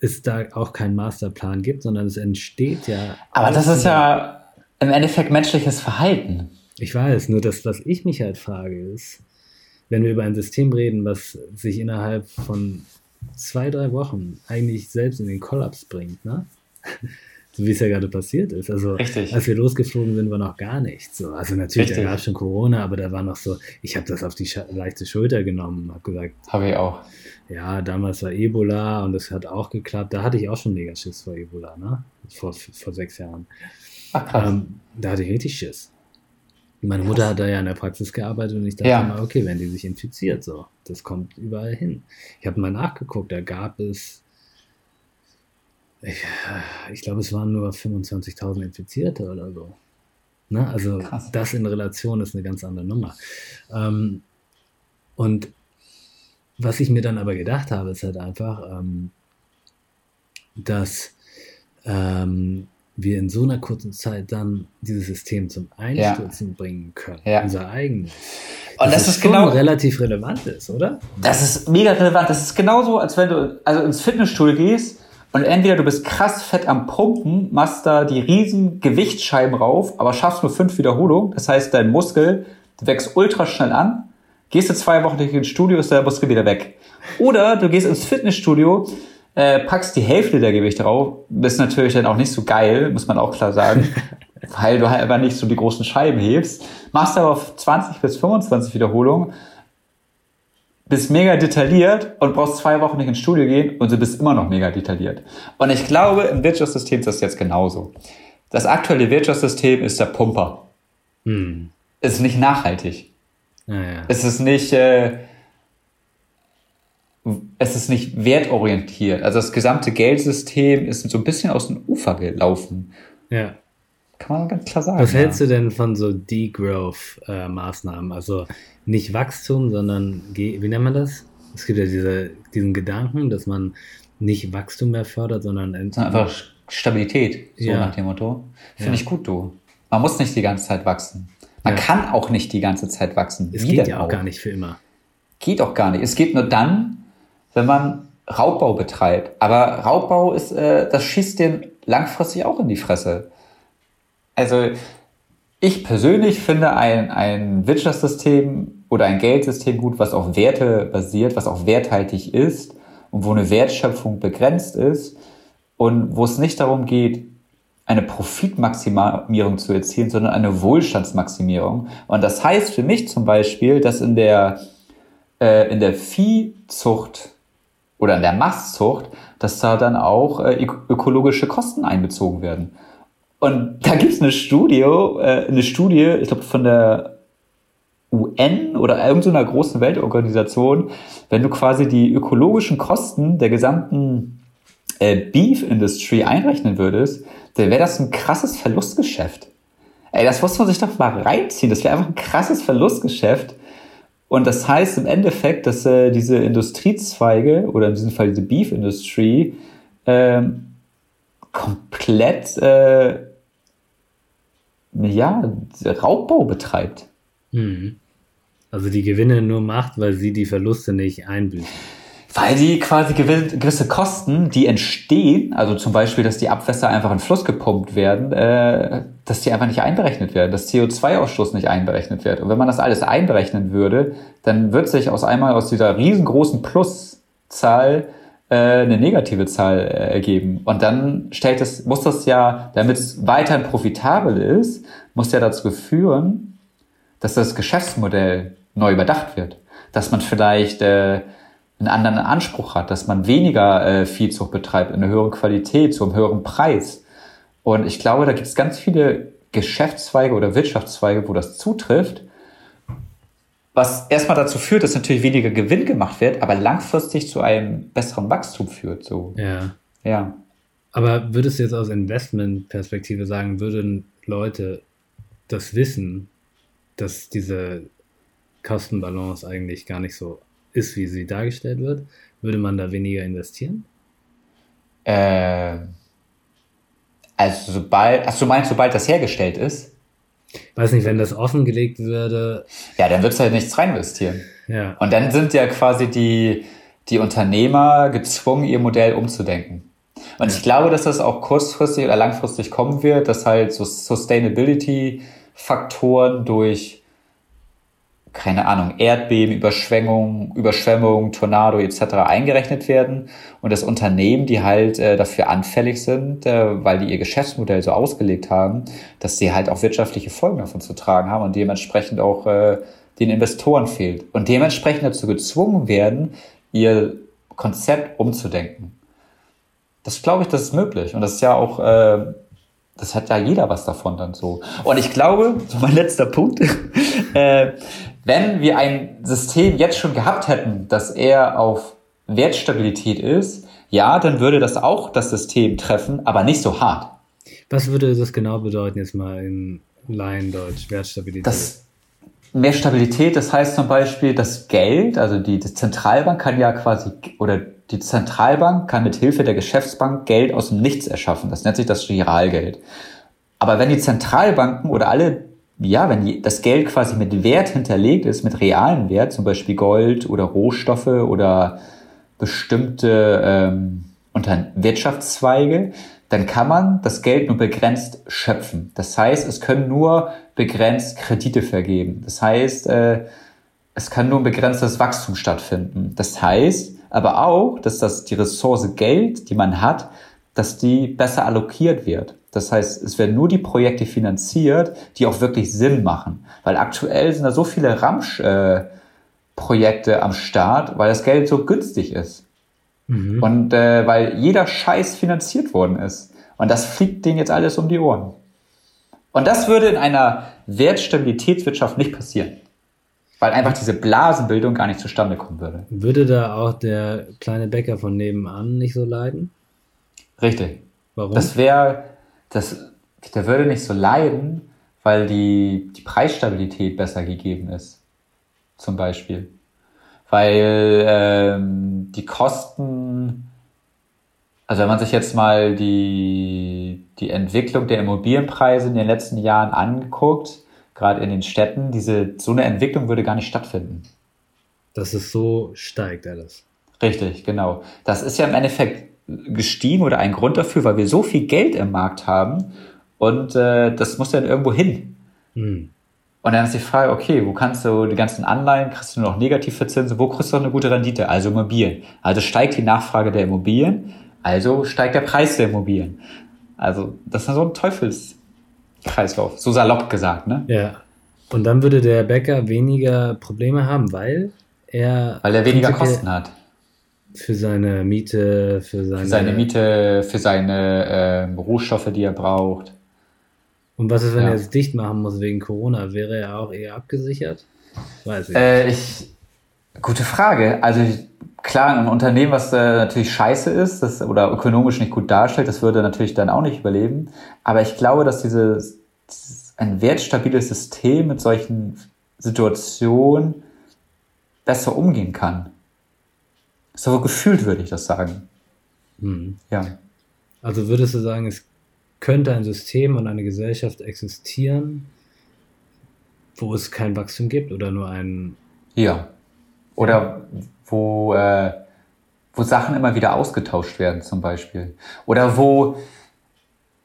es da auch keinen Masterplan gibt, sondern es entsteht ja. aber das ist ja im Endeffekt menschliches Verhalten. Ich weiß, nur das, was ich mich halt frage, ist, wenn wir über ein System reden, was sich innerhalb von zwei, drei Wochen eigentlich selbst in den Kollaps bringt, ne? So wie es ja gerade passiert ist. Also, Richtig. als wir losgeflogen sind, war noch gar nichts. So. Also, natürlich, Richtig. da gab es schon Corona, aber da war noch so, ich habe das auf die leichte Schulter genommen, habe gesagt, Habe ich auch. Ja, damals war Ebola und das hat auch geklappt. Da hatte ich auch schon mega Schiss vor Ebola, ne? Vor, vor sechs Jahren. Ach, krass. Ähm, da hatte ich richtig Schiss. Meine Mutter hat da ja in der Praxis gearbeitet und ich dachte Ja. mal, okay, wenn die sich infiziert, so, das kommt überall hin. Ich habe mal nachgeguckt, da gab es, ich, ich glaube, es waren nur 25.000 Infizierte oder so. Ne? Also Krass. das in Relation ist eine ganz andere Nummer. Ähm, und was ich mir dann aber gedacht habe, ist halt einfach, ähm, dass ähm, wir in so einer kurzen Zeit dann dieses System zum Einstürzen bringen können. Ja. Unser eigenes. Und das, es ist genau, relativ relevant ist, oder? das ist mega relevant. Das ist genauso, als wenn du also ins Fitnessstudio gehst und entweder du bist krass fett am Pumpen, machst da die riesen Gewichtsscheiben rauf, aber schaffst nur fünf Wiederholungen. Das heißt, dein Muskel wächst ultra schnell an. Gehst du zwei Wochen durch ins Studio, ist der Muskel wieder weg. Oder du gehst ins Fitnessstudio, äh, packst die Hälfte der Gewichte drauf. Bist natürlich dann auch nicht so geil, muss man auch klar sagen. weil du halt einfach nicht so die großen Scheiben hebst. Machst aber auf 20 bis 25 Wiederholungen bist mega detailliert und brauchst zwei Wochen nicht ins Studio gehen und du bist immer noch mega detailliert. Und ich glaube, im Wirtschaftssystem ist das jetzt genauso. Das aktuelle Wirtschaftssystem ist der Pumper. Hm. Es ist nicht nachhaltig. Naja. Es ist nicht, äh, es ist nicht wertorientiert. Also das gesamte Geldsystem ist so ein bisschen aus dem Ufer gelaufen. Ja. Kann man ganz klar sagen. Was ja. hältst du denn von so Degrowth-Maßnahmen? also nicht Wachstum, sondern, wie nennt man das? Es gibt ja diese, diesen Gedanken, dass man nicht Wachstum mehr fördert, sondern einfach Stabilität, so Ja. nach dem Motto. Finde Ja. ich gut, du. Man muss nicht die ganze Zeit wachsen. Man Ja. kann auch nicht die ganze Zeit wachsen. es Wie geht ja auch gar nicht für immer. Geht auch gar nicht. Es geht nur dann, wenn man Raubbau betreibt. Aber Raubbau ist, äh, das schießt den langfristig auch in die Fresse. Also ich persönlich finde ein, ein Wirtschaftssystem oder ein Geldsystem gut, was auf Werte basiert, was auch werthaltig ist und wo eine Wertschöpfung begrenzt ist und wo es nicht darum geht, eine Profitmaximierung zu erzielen, sondern eine Wohlstandsmaximierung. Und das heißt für mich zum Beispiel, dass in der, äh, in der Viehzucht oder in der Mastzucht, dass da dann auch äh, ök- ökologische Kosten einbezogen werden. Und da gibt es eine Studie, äh, eine Studie, ich glaube von der UN oder irgendeiner großen Weltorganisation, wenn du quasi die ökologischen Kosten der gesamten äh, Beef Industry einrechnen würdest, dann wäre das ein krasses Verlustgeschäft. Ey, das muss man sich doch mal reinziehen. Das wäre einfach ein krasses Verlustgeschäft. Und das heißt im Endeffekt, dass äh, diese Industriezweige oder in diesem Fall diese Beef Industry ähm, komplett äh, ja, Raubbau betreibt. Mhm. Also die Gewinne nur macht, weil sie die Verluste nicht einbüßen. Weil die quasi gewisse Kosten, die entstehen, also zum Beispiel, dass die Abwässer einfach in den Fluss gepumpt werden, äh, dass die einfach nicht einberechnet werden, dass CO2-Ausstoß nicht einberechnet wird. Und wenn man das alles einberechnen würde, dann wird sich aus einmal aus dieser riesengroßen Pluszahl äh, eine negative Zahl äh, ergeben. Und dann stellt es, muss das ja, damit es weiterhin profitabel ist, muss ja dazu führen, dass das Geschäftsmodell neu überdacht wird. Dass man vielleicht äh, einen anderen Anspruch hat, dass man weniger äh, Viehzucht betreibt, in einer höheren Qualität, zu einem höheren Preis. Und ich glaube, da gibt es ganz viele Geschäftszweige oder Wirtschaftszweige, wo das zutrifft, was erstmal dazu führt, dass natürlich weniger Gewinn gemacht wird, aber langfristig zu einem besseren Wachstum führt. So. Ja. Ja. Aber würdest du jetzt aus Investmentperspektive sagen, würden Leute das wissen, dass diese Kostenbalance eigentlich gar nicht so ist, wie sie dargestellt wird, würde man da weniger investieren? Äh, also sobald, ach du meinst, sobald das hergestellt ist? Weiß nicht, wenn das offengelegt würde. Ja, dann würdest du halt nichts reinvestieren. Ja. Und dann sind ja quasi die, die Unternehmer gezwungen, ihr Modell umzudenken. Und ich glaube, dass das auch kurzfristig oder langfristig kommen wird, dass halt so Sustainability-Faktoren durch keine Ahnung, Erdbeben, Überschwemmung, Überschwemmung, Tornado etc. eingerechnet werden und das Unternehmen, die halt äh, dafür anfällig sind, äh, weil die ihr Geschäftsmodell so ausgelegt haben, dass sie halt auch wirtschaftliche Folgen davon zu tragen haben und dementsprechend auch äh, den Investoren fehlt und dementsprechend dazu gezwungen werden, ihr Konzept umzudenken. Das glaube ich, das ist möglich und das ist ja auch äh, das hat ja jeder was davon dann so. Und ich glaube, so mein letzter Punkt, äh, wenn wir ein System jetzt schon gehabt hätten, das eher auf Wertstabilität ist, ja, dann würde das auch das System treffen, aber nicht so hart. Was würde das genau bedeuten, jetzt mal in Laiendeutsch, Wertstabilität? Das mehr Stabilität, das heißt zum Beispiel, das Geld, also die, die Zentralbank kann ja quasi, oder die Zentralbank kann mit Hilfe der Geschäftsbank Geld aus dem Nichts erschaffen. Das nennt sich das Giralgeld. Aber wenn die Zentralbanken oder alle ja, wenn das Geld quasi mit Wert hinterlegt ist, mit realen Wert, zum Beispiel Gold oder Rohstoffe oder bestimmte ähm, unter Wirtschaftszweige, dann kann man das Geld nur begrenzt schöpfen. Das heißt, es können nur begrenzt Kredite vergeben. Das heißt, äh, es kann nur ein begrenztes Wachstum stattfinden. Das heißt aber auch, dass das die Ressource Geld, die man hat, dass die besser allokiert wird. Das heißt, es werden nur die Projekte finanziert, die auch wirklich Sinn machen. Weil aktuell sind da so viele Ramsch-Projekte äh, am Start, weil das Geld so günstig ist. Mhm. Und äh, weil jeder Scheiß finanziert worden ist. Und das fliegt denen jetzt alles um die Ohren. Und das würde in einer Wertstabilitätswirtschaft nicht passieren. Weil einfach diese Blasenbildung gar nicht zustande kommen würde. Würde da auch der kleine Bäcker von nebenan nicht so leiden? Richtig. Warum? Das wäre, das, der würde nicht so leiden, weil die, die Preisstabilität besser gegeben ist. Zum Beispiel. Weil ähm, die Kosten, also wenn man sich jetzt mal die, die Entwicklung der Immobilienpreise in den letzten Jahren anguckt, gerade in den Städten, diese, so eine Entwicklung würde gar nicht stattfinden. Dass es so steigt alles. Richtig, genau. Das ist ja im Endeffekt gestiegen oder ein Grund dafür, weil wir so viel Geld im Markt haben und äh, das muss dann irgendwo hin. Mhm. Und dann ist die Frage, okay, wo kannst du die ganzen Anleihen, kriegst du noch Negativverzinsen, wo kriegst du noch eine gute Rendite? Also Immobilien. Also steigt die Nachfrage der Immobilien, also steigt der Preis der Immobilien. Also das ist so ein Teufelskreislauf, so salopp gesagt, ne? Ja. Und dann würde der Bäcker weniger Probleme haben, weil er... Weil er weniger Kosten hat. Für seine Miete, für seine, für seine Miete, für seine äh, Rohstoffe, die er braucht. Und was ist, wenn ja. er jetzt dicht machen muss wegen Corona? Wäre er auch eher abgesichert? Weiß ich. Äh, ich gute Frage. Also klar, ein Unternehmen, was äh, natürlich scheiße ist das, oder ökonomisch nicht gut darstellt, das würde natürlich dann auch nicht überleben. Aber ich glaube, dass dieses, dieses ein wertstabiles System mit solchen Situationen besser umgehen kann. So gefühlt würde ich das sagen. Hm. Ja. Also würdest du sagen, es könnte ein System und eine Gesellschaft existieren, wo es kein Wachstum gibt oder nur ein. Ja. Oder wo, äh, wo Sachen immer wieder ausgetauscht werden, zum Beispiel. Oder wo.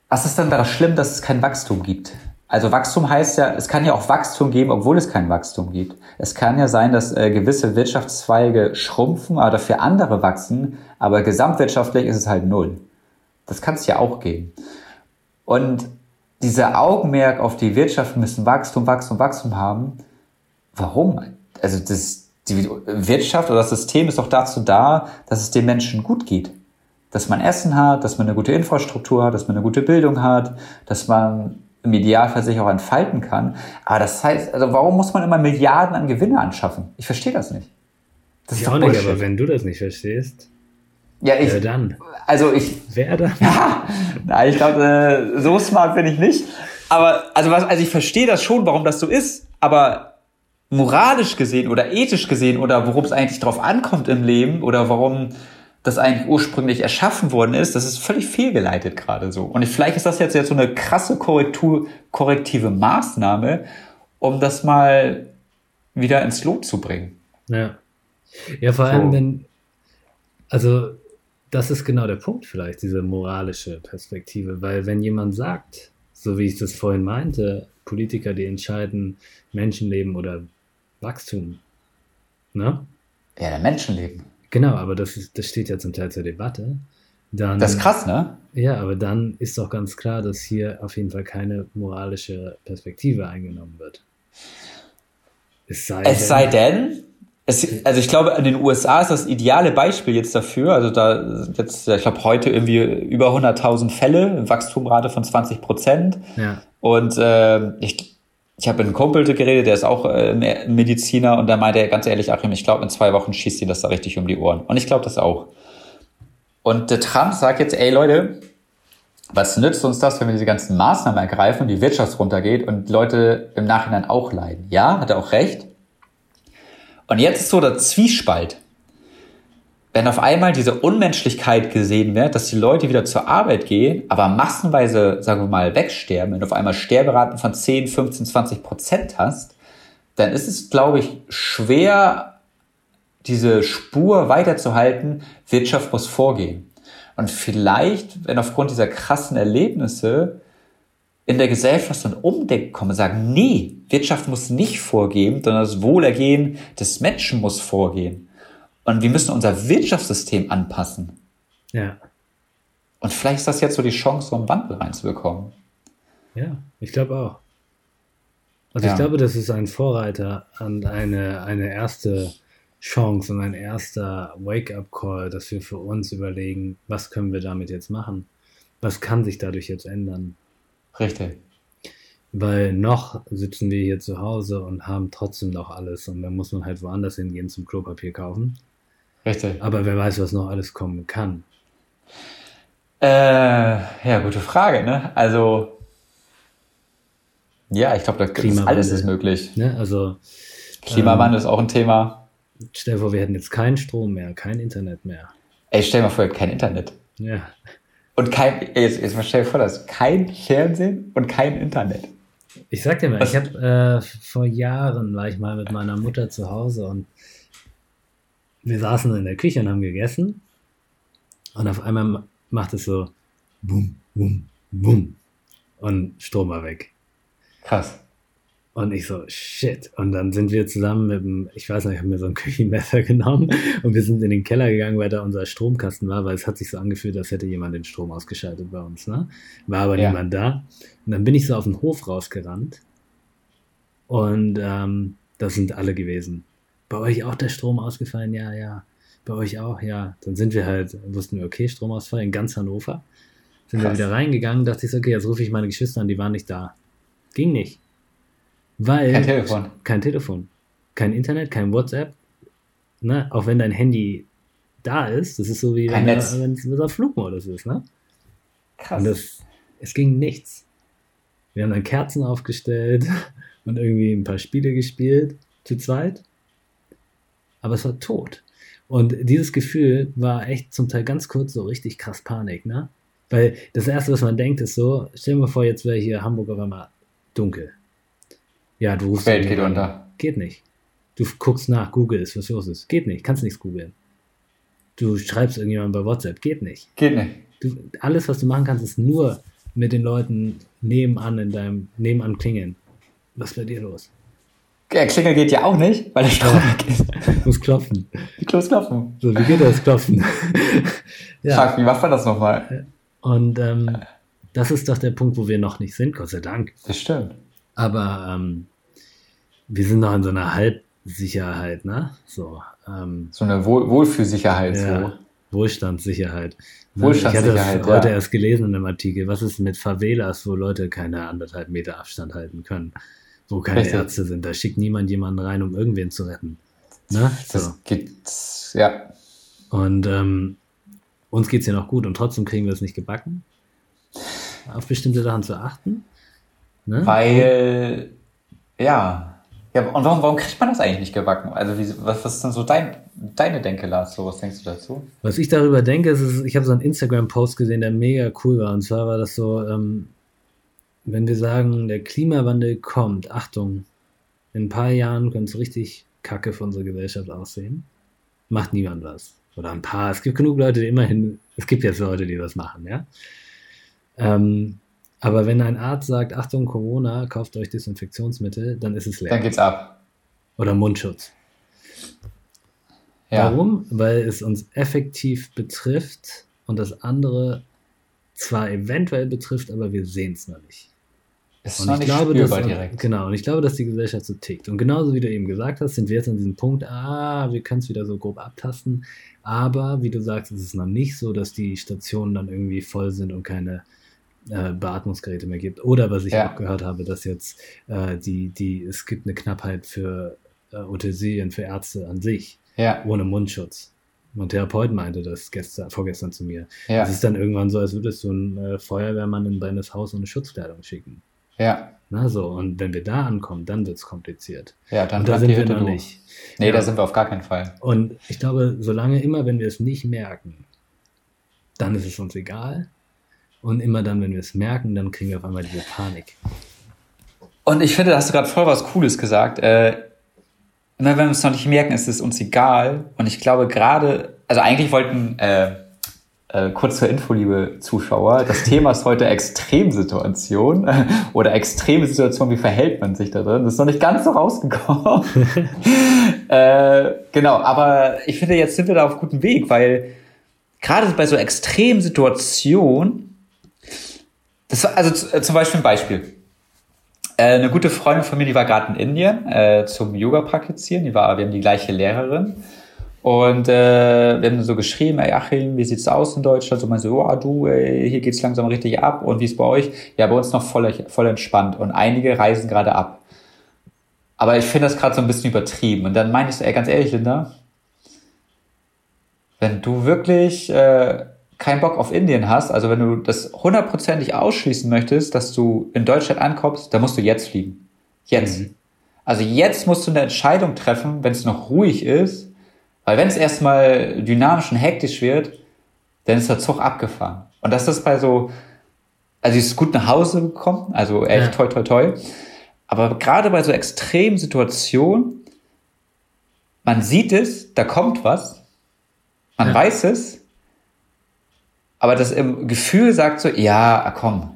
Was ist dann da schlimm, dass es kein Wachstum gibt? Also Wachstum heißt ja, es kann ja auch Wachstum geben, obwohl es kein Wachstum gibt. Es kann ja sein, dass äh, gewisse Wirtschaftszweige schrumpfen, aber dafür andere wachsen, aber gesamtwirtschaftlich ist es halt null. Das kann es ja auch geben. Und dieser Augenmerk auf die Wirtschaft müssen Wachstum, Wachstum, Wachstum haben. Warum? Also das, die Wirtschaft oder das System ist doch dazu da, dass es den Menschen gut geht. Dass man Essen hat, dass man eine gute Infrastruktur hat, dass man eine gute Bildung hat, dass man im Idealfall sich auch entfalten kann. Aber das heißt, also warum muss man immer Milliarden an Gewinne anschaffen? Ich verstehe das nicht. Das ich ist auch nicht, aber wenn du das nicht verstehst, ja, ich, wer dann? Also ich. Wer dann? Ja, na, ich glaube, äh, so smart bin ich nicht. Aber also was, also ich verstehe das schon, warum das so ist. Aber moralisch gesehen oder ethisch gesehen oder worum es eigentlich drauf ankommt im Leben oder warum das eigentlich ursprünglich erschaffen worden ist, das ist völlig fehlgeleitet gerade so. Und vielleicht ist das jetzt, jetzt so eine krasse Korrektur, korrektive Maßnahme, um das mal wieder ins Lot zu bringen. Ja. Ja, vor so. allem, wenn, also das ist genau der Punkt vielleicht, diese moralische Perspektive, weil wenn jemand sagt, so wie ich das vorhin meinte, Politiker, die entscheiden Menschenleben oder Wachstum, ne? Ja, der Menschenleben. Genau, aber das, ist, das steht ja zum Teil zur Debatte. Dann, das ist krass, ne? Ja, aber dann ist doch ganz klar, dass hier auf jeden Fall keine moralische Perspektive eingenommen wird. Es sei, es denn, sei denn, es, also ich glaube, in den USA ist das ideale Beispiel jetzt dafür. Also da jetzt, ich glaube, heute irgendwie über 100.000 Fälle, Wachstumrate von 20 Prozent. Ja. Und äh, ich ich habe mit einem Kumpel geredet, der ist auch äh, Mediziner und da meinte er ganz ehrlich, Achim, ich glaube, in zwei Wochen schießt ihn das da richtig um die Ohren. Und ich glaube das auch. Und der Trump sagt jetzt, ey Leute, was nützt uns das, wenn wir diese ganzen Maßnahmen ergreifen die Wirtschaft runtergeht und Leute im Nachhinein auch leiden? Ja, hat er auch recht. Und jetzt ist so der Zwiespalt wenn auf einmal diese Unmenschlichkeit gesehen wird, dass die Leute wieder zur Arbeit gehen, aber massenweise, sagen wir mal, wegsterben, wenn du auf einmal Sterberaten von 10, 15, 20 Prozent hast, dann ist es, glaube ich, schwer, diese Spur weiterzuhalten, Wirtschaft muss vorgehen. Und vielleicht, wenn aufgrund dieser krassen Erlebnisse in der Gesellschaft so ein Umdenken kommen, sagen, nee, Wirtschaft muss nicht vorgehen, sondern das Wohlergehen des Menschen muss vorgehen. Und wir müssen unser Wirtschaftssystem anpassen. Ja. Und vielleicht ist das jetzt so die Chance, so einen Wandel reinzubekommen. Ja, ich glaube auch. Also ja. ich glaube, das ist ein Vorreiter und eine, eine erste Chance und ein erster Wake-up-Call, dass wir für uns überlegen, was können wir damit jetzt machen? Was kann sich dadurch jetzt ändern? Richtig. Weil noch sitzen wir hier zu Hause und haben trotzdem noch alles und dann muss man halt woanders hingehen zum Klopapier kaufen. Richtig. Aber wer weiß, was noch alles kommen kann. Äh, ja, gute Frage, ne? Also, ja, ich glaube, da alles ist möglich. Ne? Also, Klimawandel ähm, ist auch ein Thema. Stell dir vor, wir hätten jetzt keinen Strom mehr, kein Internet mehr. Ey, stell dir mal vor, kein Internet. Ja. Und kein, jetzt, jetzt stell dir vor, das kein Fernsehen und kein Internet. Ich sag dir mal, was? ich habe äh, vor Jahren war ich mal mit meiner Mutter zu Hause und wir saßen in der Küche und haben gegessen und auf einmal macht es so bum, bum, bum und Strom war weg. Krass. Und ich so, shit. Und dann sind wir zusammen mit dem, ich weiß nicht, ich habe mir so ein Küchenmesser genommen und wir sind in den Keller gegangen, weil da unser Stromkasten war, weil es hat sich so angefühlt, als hätte jemand den Strom ausgeschaltet bei uns. Ne? War aber ja. niemand da. Und dann bin ich so auf den Hof rausgerannt und ähm, das sind alle gewesen. Bei euch auch der Strom ausgefallen? Ja, ja. Bei euch auch? Ja. Dann sind wir halt, wussten wir, okay, Stromausfall in ganz Hannover. Sind Krass. wir wieder reingegangen, dachte ich so, okay, jetzt rufe ich meine Geschwister an, die waren nicht da. Ging nicht. Weil. Kein Telefon. Kein Telefon. Kein Internet, kein WhatsApp. Ne? Auch wenn dein Handy da ist, das ist so wie kein wenn es auf Flugmodus ist, ne? Krass. Und das, es ging nichts. Wir haben dann Kerzen aufgestellt und irgendwie ein paar Spiele gespielt, zu zweit. Aber es war tot. Und dieses Gefühl war echt zum Teil ganz kurz so richtig krass Panik, ne? Weil das Erste, was man denkt, ist so, stell dir mal vor, jetzt wäre hier Hamburg auf einmal dunkel. Ja, du rufst. Welt geht unter. Geht nicht. Du guckst nach, Google ist, was los ist. Geht nicht, kannst nichts googeln. Du schreibst irgendjemandem bei WhatsApp, geht nicht. Geht nicht. Du, alles, was du machen kannst, ist nur mit den Leuten nebenan in deinem, nebenan klingeln. Was ist bei dir los? Ja, Klingel geht ja auch nicht, weil der Strom weg ist. Muss klopfen. Die Klos klopfen. So, wie geht das Klopfen? ja. Frag, wie macht man das nochmal? Und ähm, das ist doch der Punkt, wo wir noch nicht sind, Gott sei Dank. Das stimmt. Aber ähm, wir sind noch in so einer Halbsicherheit, ne? So, ähm, So eine Wohl Wohlfühlsicherheit. ja, So. Wohlstandssicherheit. Ne? Wohlstandssicherheit, Ich hatte das ja. heute erst gelesen in einem Artikel. Was ist mit Favelas, wo Leute keine anderthalb Meter Abstand halten können? Wo keine Richtig. Ärzte sind. Da schickt niemand jemanden rein, um irgendwen zu retten. Ne? So. Das geht, ja. Und ähm, uns geht es ja noch gut und trotzdem kriegen wir es nicht gebacken, auf bestimmte Sachen zu achten. Ne? Weil, ja. Ja, und warum, warum kriegt man das eigentlich nicht gebacken? Also, wie, was, was ist denn so dein, deine Denke, Lars? So, was denkst du dazu? Was ich darüber denke, ist, ist ich habe so einen Instagram-Post gesehen, der mega cool war. Und zwar war das so, ähm, wenn wir sagen, der Klimawandel kommt, Achtung, in ein paar Jahren könnte es richtig kacke für unsere Gesellschaft aussehen. Macht niemand was. Oder ein paar. Es gibt genug Leute, die immerhin, es gibt jetzt Leute, die das machen, ja. Ähm, aber wenn ein Arzt sagt, Achtung, Corona, kauft euch Desinfektionsmittel, dann ist es leer. Dann geht's ab. Oder Mundschutz. Ja. Warum? Weil es uns effektiv betrifft und das andere zwar eventuell betrifft, aber wir sehen es noch nicht. Ist Und noch ich nicht glaube, dass, spürbar direkt. genau, und ich glaube, dass die Gesellschaft so tickt. Und genauso wie du eben gesagt hast, sind wir jetzt an diesem Punkt, ah, wir können es wieder so grob abtasten. Aber wie du sagst, ist es noch nicht so, dass die Stationen dann irgendwie voll sind und keine äh, Beatmungsgeräte mehr gibt. Oder was ich Ja. auch gehört habe, dass jetzt äh, die, die, es gibt eine Knappheit für äh, Utensilien für Ärzte an sich, Ja, ohne Mundschutz. Und Therapeut meinte das gestern, vorgestern zu mir. ja, Es ist dann irgendwann so, als würdest du einen äh, Feuerwehrmann in deines Haus ohne Schutzkleidung schicken. Ja. Na so, und wenn wir da ankommen, dann wird es kompliziert. Ja, dann und da sind wir noch durch. nicht. Nee, Ja. da sind wir auf gar keinen Fall. Und ich glaube, solange immer, wenn wir es nicht merken, dann ist es uns egal. Und immer dann, wenn wir es merken, dann kriegen wir auf einmal diese Panik. Und ich finde, da hast du gerade voll was Cooles gesagt. Äh, immer wenn wir es noch nicht merken, ist es uns egal. Und ich glaube gerade, also eigentlich wollten, äh, äh, kurz zur Info, liebe Zuschauer, das Thema ist heute Extremsituation oder extreme Situation, wie verhält man sich da drin? Das ist noch nicht ganz so rausgekommen. äh, genau, aber ich finde, jetzt sind wir da auf gutem Weg, weil gerade bei so Extremsituationen, das war, also z- zum Beispiel ein Beispiel. Äh, eine gute Freundin von mir, die war gerade in Indien äh, zum Yoga praktizieren. Die war, wir haben die gleiche Lehrerin. Und äh, wir haben so geschrieben, ey Achim, wie sieht's aus in Deutschland? So man so, oh, du, ey, hier geht's langsam richtig ab. Und wie ist bei euch? Ja, bei uns noch voll, voll entspannt. Und einige reisen gerade ab. Aber ich finde das gerade so ein bisschen übertrieben. Und dann meine ich so, ey, ganz ehrlich, Linda, wenn du wirklich äh, keinen Bock auf Indien hast, also wenn du das hundertprozentig ausschließen möchtest, dass du in Deutschland ankommst, dann musst du jetzt fliegen. Jetzt. Mhm. Also jetzt musst du eine Entscheidung treffen, wenn es noch ruhig ist, weil wenn es erstmal dynamisch und hektisch wird, dann ist der Zug abgefahren. Und das ist bei so, also sie ist gut nach Hause gekommen, also echt Ja. toi toi toi. Aber gerade bei so extremen Situationen, man sieht es, da kommt was, man Ja. weiß es, aber das im Gefühl sagt so, ja, komm,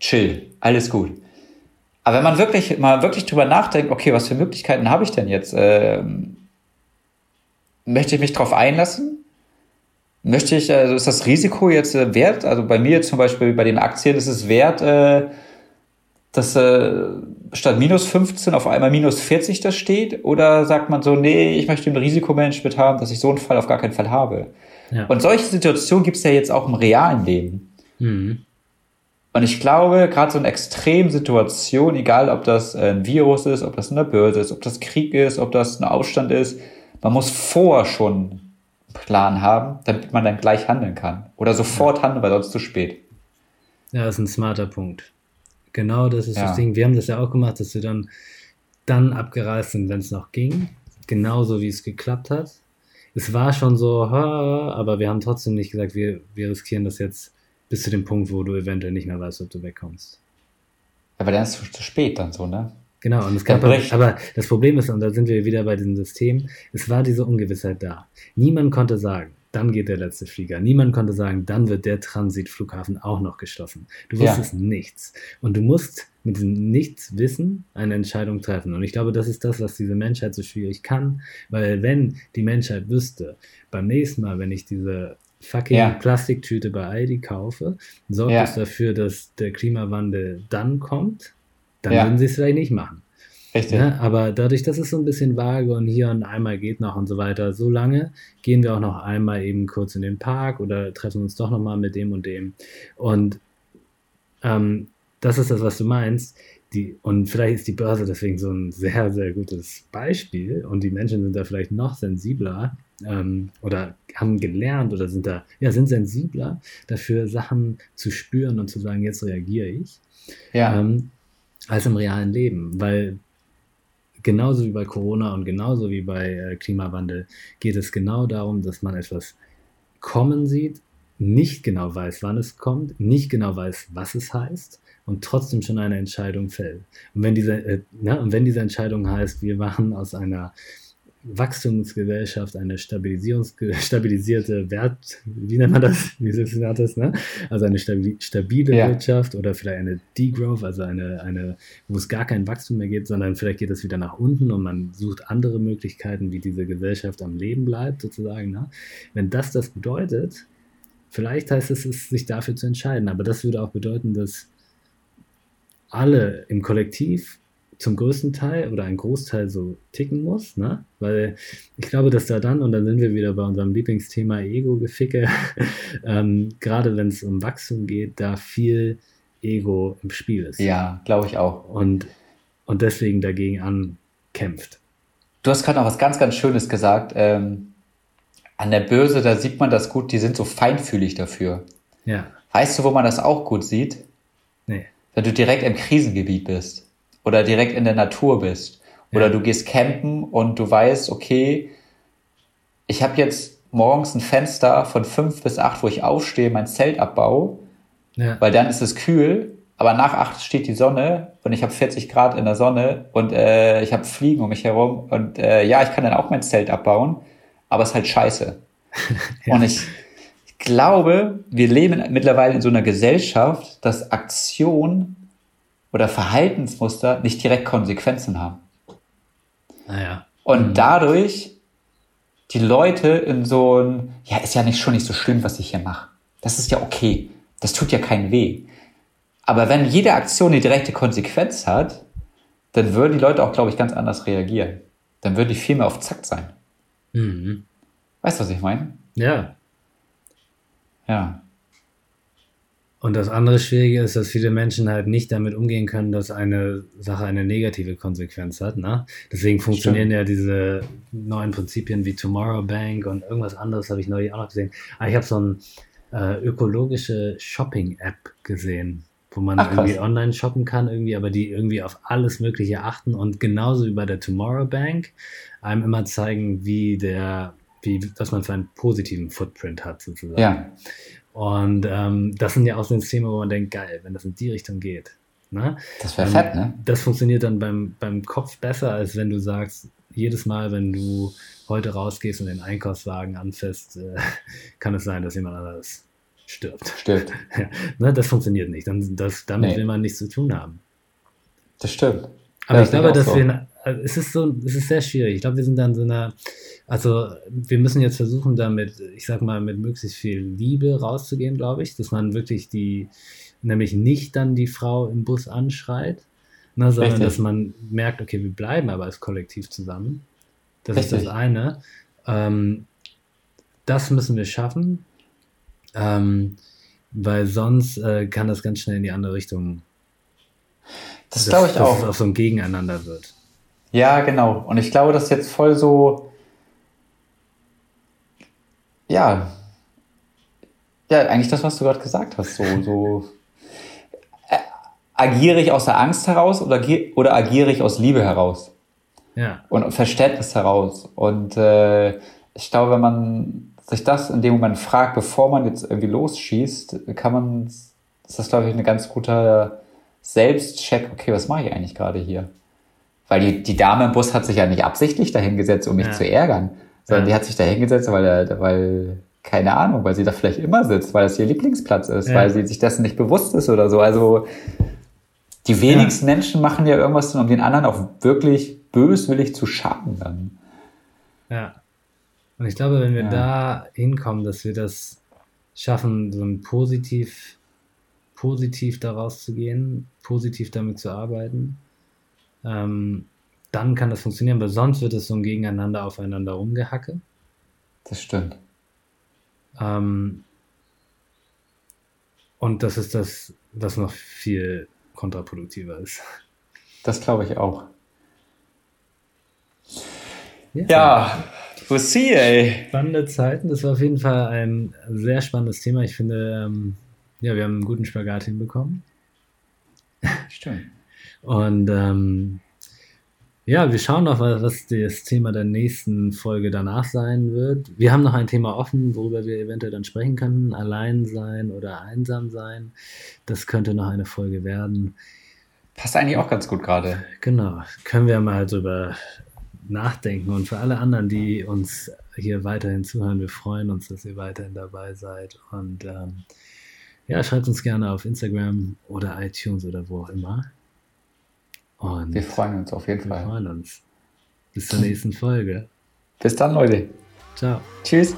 chill, alles gut. Aber wenn man wirklich mal wirklich drüber nachdenkt, okay, was für Möglichkeiten habe ich denn jetzt? Ähm, möchte ich mich darauf einlassen? Möchte ich, also ist das Risiko jetzt äh, wert? Also bei mir zum Beispiel bei den Aktien ist es wert, äh, dass äh, statt minus 15 auf einmal minus 40 das steht? Oder sagt man so, nee, ich möchte ein Risikomanagement haben, dass ich so einen Fall auf gar keinen Fall habe? Ja. Und solche Situationen gibt es ja jetzt auch im realen Leben. Mhm. Und ich glaube, gerade so eine Extremsituation, egal ob das ein Virus ist, ob das eine Börse ist, ob das Krieg ist, ob das ein Aufstand ist, man muss vorher schon einen Plan haben, damit man dann gleich handeln kann. Oder sofort handeln, weil sonst zu spät. Ja, das ist ein smarter Punkt. Genau das ist Ja. das Ding. Wir haben das ja auch gemacht, dass wir dann, dann abgereist sind, wenn es noch ging. genauso, wie es geklappt hat. Es war schon so, aber wir haben trotzdem nicht gesagt, wir, wir riskieren das jetzt bis zu dem Punkt, wo du eventuell nicht mehr weißt, ob du wegkommst. Aber dann ist es zu spät dann so, ne? Genau, und es gab aber, aber das Problem ist, und da sind wir wieder bei diesem System, es war diese Ungewissheit da. Niemand konnte sagen, dann geht der letzte Flieger. Niemand konnte sagen, dann wird der Transitflughafen auch noch geschlossen. Du wusstest ja. nichts. Und du musst mit diesem Nichtswissen eine Entscheidung treffen. Und ich glaube, das ist das, was diese Menschheit so schwierig kann, weil wenn die Menschheit wüsste, beim nächsten Mal, wenn ich diese fucking ja. Plastiktüte bei Aldi kaufe, sorgt ja. es dafür, dass der Klimawandel dann kommt, dann ja. würden sie es vielleicht nicht machen. Richtig. Ja, aber dadurch, dass es so ein bisschen vage und hier und einmal geht noch und so weiter, so lange gehen wir auch noch einmal eben kurz in den Park oder treffen uns doch nochmal mit dem und dem. Und ähm, das ist das, was du meinst. Die, und vielleicht ist die Börse deswegen so ein sehr, sehr gutes Beispiel und die Menschen sind da vielleicht noch sensibler ähm, oder haben gelernt oder sind da, ja, sind sensibler dafür, Sachen zu spüren und zu sagen, jetzt reagiere ich. Ja. Ähm, als im realen Leben, weil genauso wie bei Corona und genauso wie bei äh, Klimawandel geht es genau darum, dass man etwas kommen sieht, nicht genau weiß, wann es kommt, nicht genau weiß, was es heißt und trotzdem schon eine Entscheidung fällt. Und wenn diese, äh, ja, und wenn diese Entscheidung heißt, wir machen aus einer Wachstumsgesellschaft, eine stabilisierte Wert, wie nennt man das? Wie nennt das, ne? Also eine stabile ja. Wirtschaft oder vielleicht eine Degrowth, also eine, eine, wo es gar kein Wachstum mehr gibt, sondern vielleicht geht es wieder nach unten und man sucht andere Möglichkeiten, wie diese Gesellschaft am Leben bleibt, sozusagen. Ne? Wenn das das bedeutet, vielleicht heißt es, es, sich dafür zu entscheiden, aber das würde auch bedeuten, dass alle im Kollektiv zum größten Teil oder ein Großteil so ticken muss, ne? Weil ich glaube, dass da dann, und dann sind wir wieder bei unserem Lieblingsthema Ego-Geficke, ähm, gerade wenn es um Wachstum geht, da viel Ego im Spiel ist. Ja, glaube ich auch. Und, und deswegen dagegen ankämpft. Du hast gerade noch was ganz, ganz Schönes gesagt. Ähm, an der Börse, da sieht man das gut, die sind so feinfühlig dafür. Ja. Weißt du, wo man das auch gut sieht? Nee. Wenn du direkt im Krisengebiet bist oder direkt in der Natur bist. Oder ja. du gehst campen und du weißt, okay, ich habe jetzt morgens ein Fenster von fünf bis acht, wo ich aufstehe, mein Zelt abbaue, ja. weil dann ist es kühl, aber nach acht steht die Sonne und ich habe 40 Grad in der Sonne und äh, ich habe Fliegen um mich herum und äh, ja, ich kann dann auch mein Zelt abbauen, aber es ist halt scheiße. ja. Und ich, ich glaube, wir leben mittlerweile in so einer Gesellschaft, dass Aktion oder Verhaltensmuster nicht direkt Konsequenzen haben. Naja. Und mhm. dadurch die Leute in so ein, ja, ist ja nicht schon nicht so schlimm, was ich hier mache. Das ist ja okay. Das tut ja keinen weh. Aber wenn jede Aktion eine direkte Konsequenz hat, dann würden die Leute auch, glaube ich, ganz anders reagieren. Dann würden die viel mehr auf Zack sein. Mhm. Weißt du, was ich meine? Ja. Ja. Und das andere Schwierige ist, dass viele Menschen halt nicht damit umgehen können, dass eine Sache eine negative Konsequenz hat. Ne? Deswegen funktionieren Stimmt. ja diese neuen Prinzipien wie Tomorrow Bank und irgendwas anderes habe ich neulich auch noch gesehen. Ah, ich habe so eine äh, ökologische Shopping-App gesehen, wo man Ach, irgendwie online shoppen kann, irgendwie, aber die irgendwie auf alles Mögliche achten und genauso wie bei der Tomorrow Bank einem immer zeigen, wie der, wie, was man für einen positiven Footprint hat, sozusagen. Ja. Und ähm, das sind ja auch so Systeme, wo man denkt, geil, wenn das in die Richtung geht. Ne? Das wäre ähm, fett, ne? Das funktioniert dann beim, beim Kopf besser, als wenn du sagst, jedes Mal, wenn du heute rausgehst und den Einkaufswagen anfasst, äh, kann es sein, dass jemand anderes stirbt. Stirbt. ja, ne, das funktioniert nicht. Dann, das, damit nee. will man nichts zu tun haben. Das stimmt. Aber ja, ich glaube, dass so. wir, also es ist so, es ist sehr schwierig. Ich glaube, wir sind dann so einer, also wir müssen jetzt versuchen, damit, ich sag mal, mit möglichst viel Liebe rauszugehen, glaube ich, dass man wirklich die, nämlich nicht dann die Frau im Bus anschreit, ne, sondern Richtig. dass man merkt, okay, wir bleiben aber als Kollektiv zusammen. Das Richtig. ist das eine. Ähm, das müssen wir schaffen, ähm, weil sonst äh, kann das ganz schnell in die andere Richtung. Das glaube ich dass auch. Dass es auch so ein Gegeneinander wird. Ja, genau. Und ich glaube, das ist jetzt voll so ja, ja, eigentlich das, was du gerade gesagt hast. So, so äh, agiere ich aus der Angst heraus oder, oder agiere ich aus Liebe heraus? Ja. Und Verständnis heraus. Und äh, ich glaube, wenn man sich das in dem Moment fragt, bevor man jetzt irgendwie losschießt, kann man, ist das, glaube ich, ein ganz guter Selbstcheck, okay, was mache ich eigentlich gerade hier? Weil die, die Dame im Bus hat sich ja nicht absichtlich dahingesetzt, um mich Ja. zu ärgern, sondern Ja. die hat sich dahingesetzt, weil, er- weil, keine Ahnung, weil sie da vielleicht immer sitzt, weil das ihr Lieblingsplatz ist, Ja. weil sie sich dessen nicht bewusst ist oder so. Also die wenigsten Menschen machen ja irgendwas, um den anderen auch wirklich böswillig zu schaden dann. Ja. Und ich glaube, wenn wir da hinkommen, dass wir das schaffen, so ein positiv, positiv daraus zu gehen, positiv damit zu arbeiten, ähm, dann kann das funktionieren, weil sonst wird es so ein Gegeneinander aufeinander rumgehacke. Das stimmt. Ähm, und das ist das, was noch viel kontraproduktiver ist. Das glaube ich auch. Ja, we'll see, ey. Spannende Zeiten. Das war auf jeden Fall ein sehr spannendes Thema. Ich finde, ähm, ja, wir haben einen guten Spagat hinbekommen. Stimmt. Und ähm, ja, wir schauen noch, was, das Thema der nächsten Folge danach sein wird. Wir haben noch ein Thema offen, worüber wir eventuell dann sprechen können. Allein sein oder einsam sein. Das könnte noch eine Folge werden. Passt eigentlich auch ganz gut gerade. Genau, können wir mal drüber nachdenken. Und für alle anderen, die uns hier weiterhin zuhören, wir freuen uns, dass ihr weiterhin dabei seid. Und ähm, ja, schreibt uns gerne auf Instagram oder iTunes oder wo auch immer. Und Wir freuen uns auf jeden wir Fall. freuen uns. Bis zur nächsten Folge. Bis dann, Leute. Ciao. Tschüss.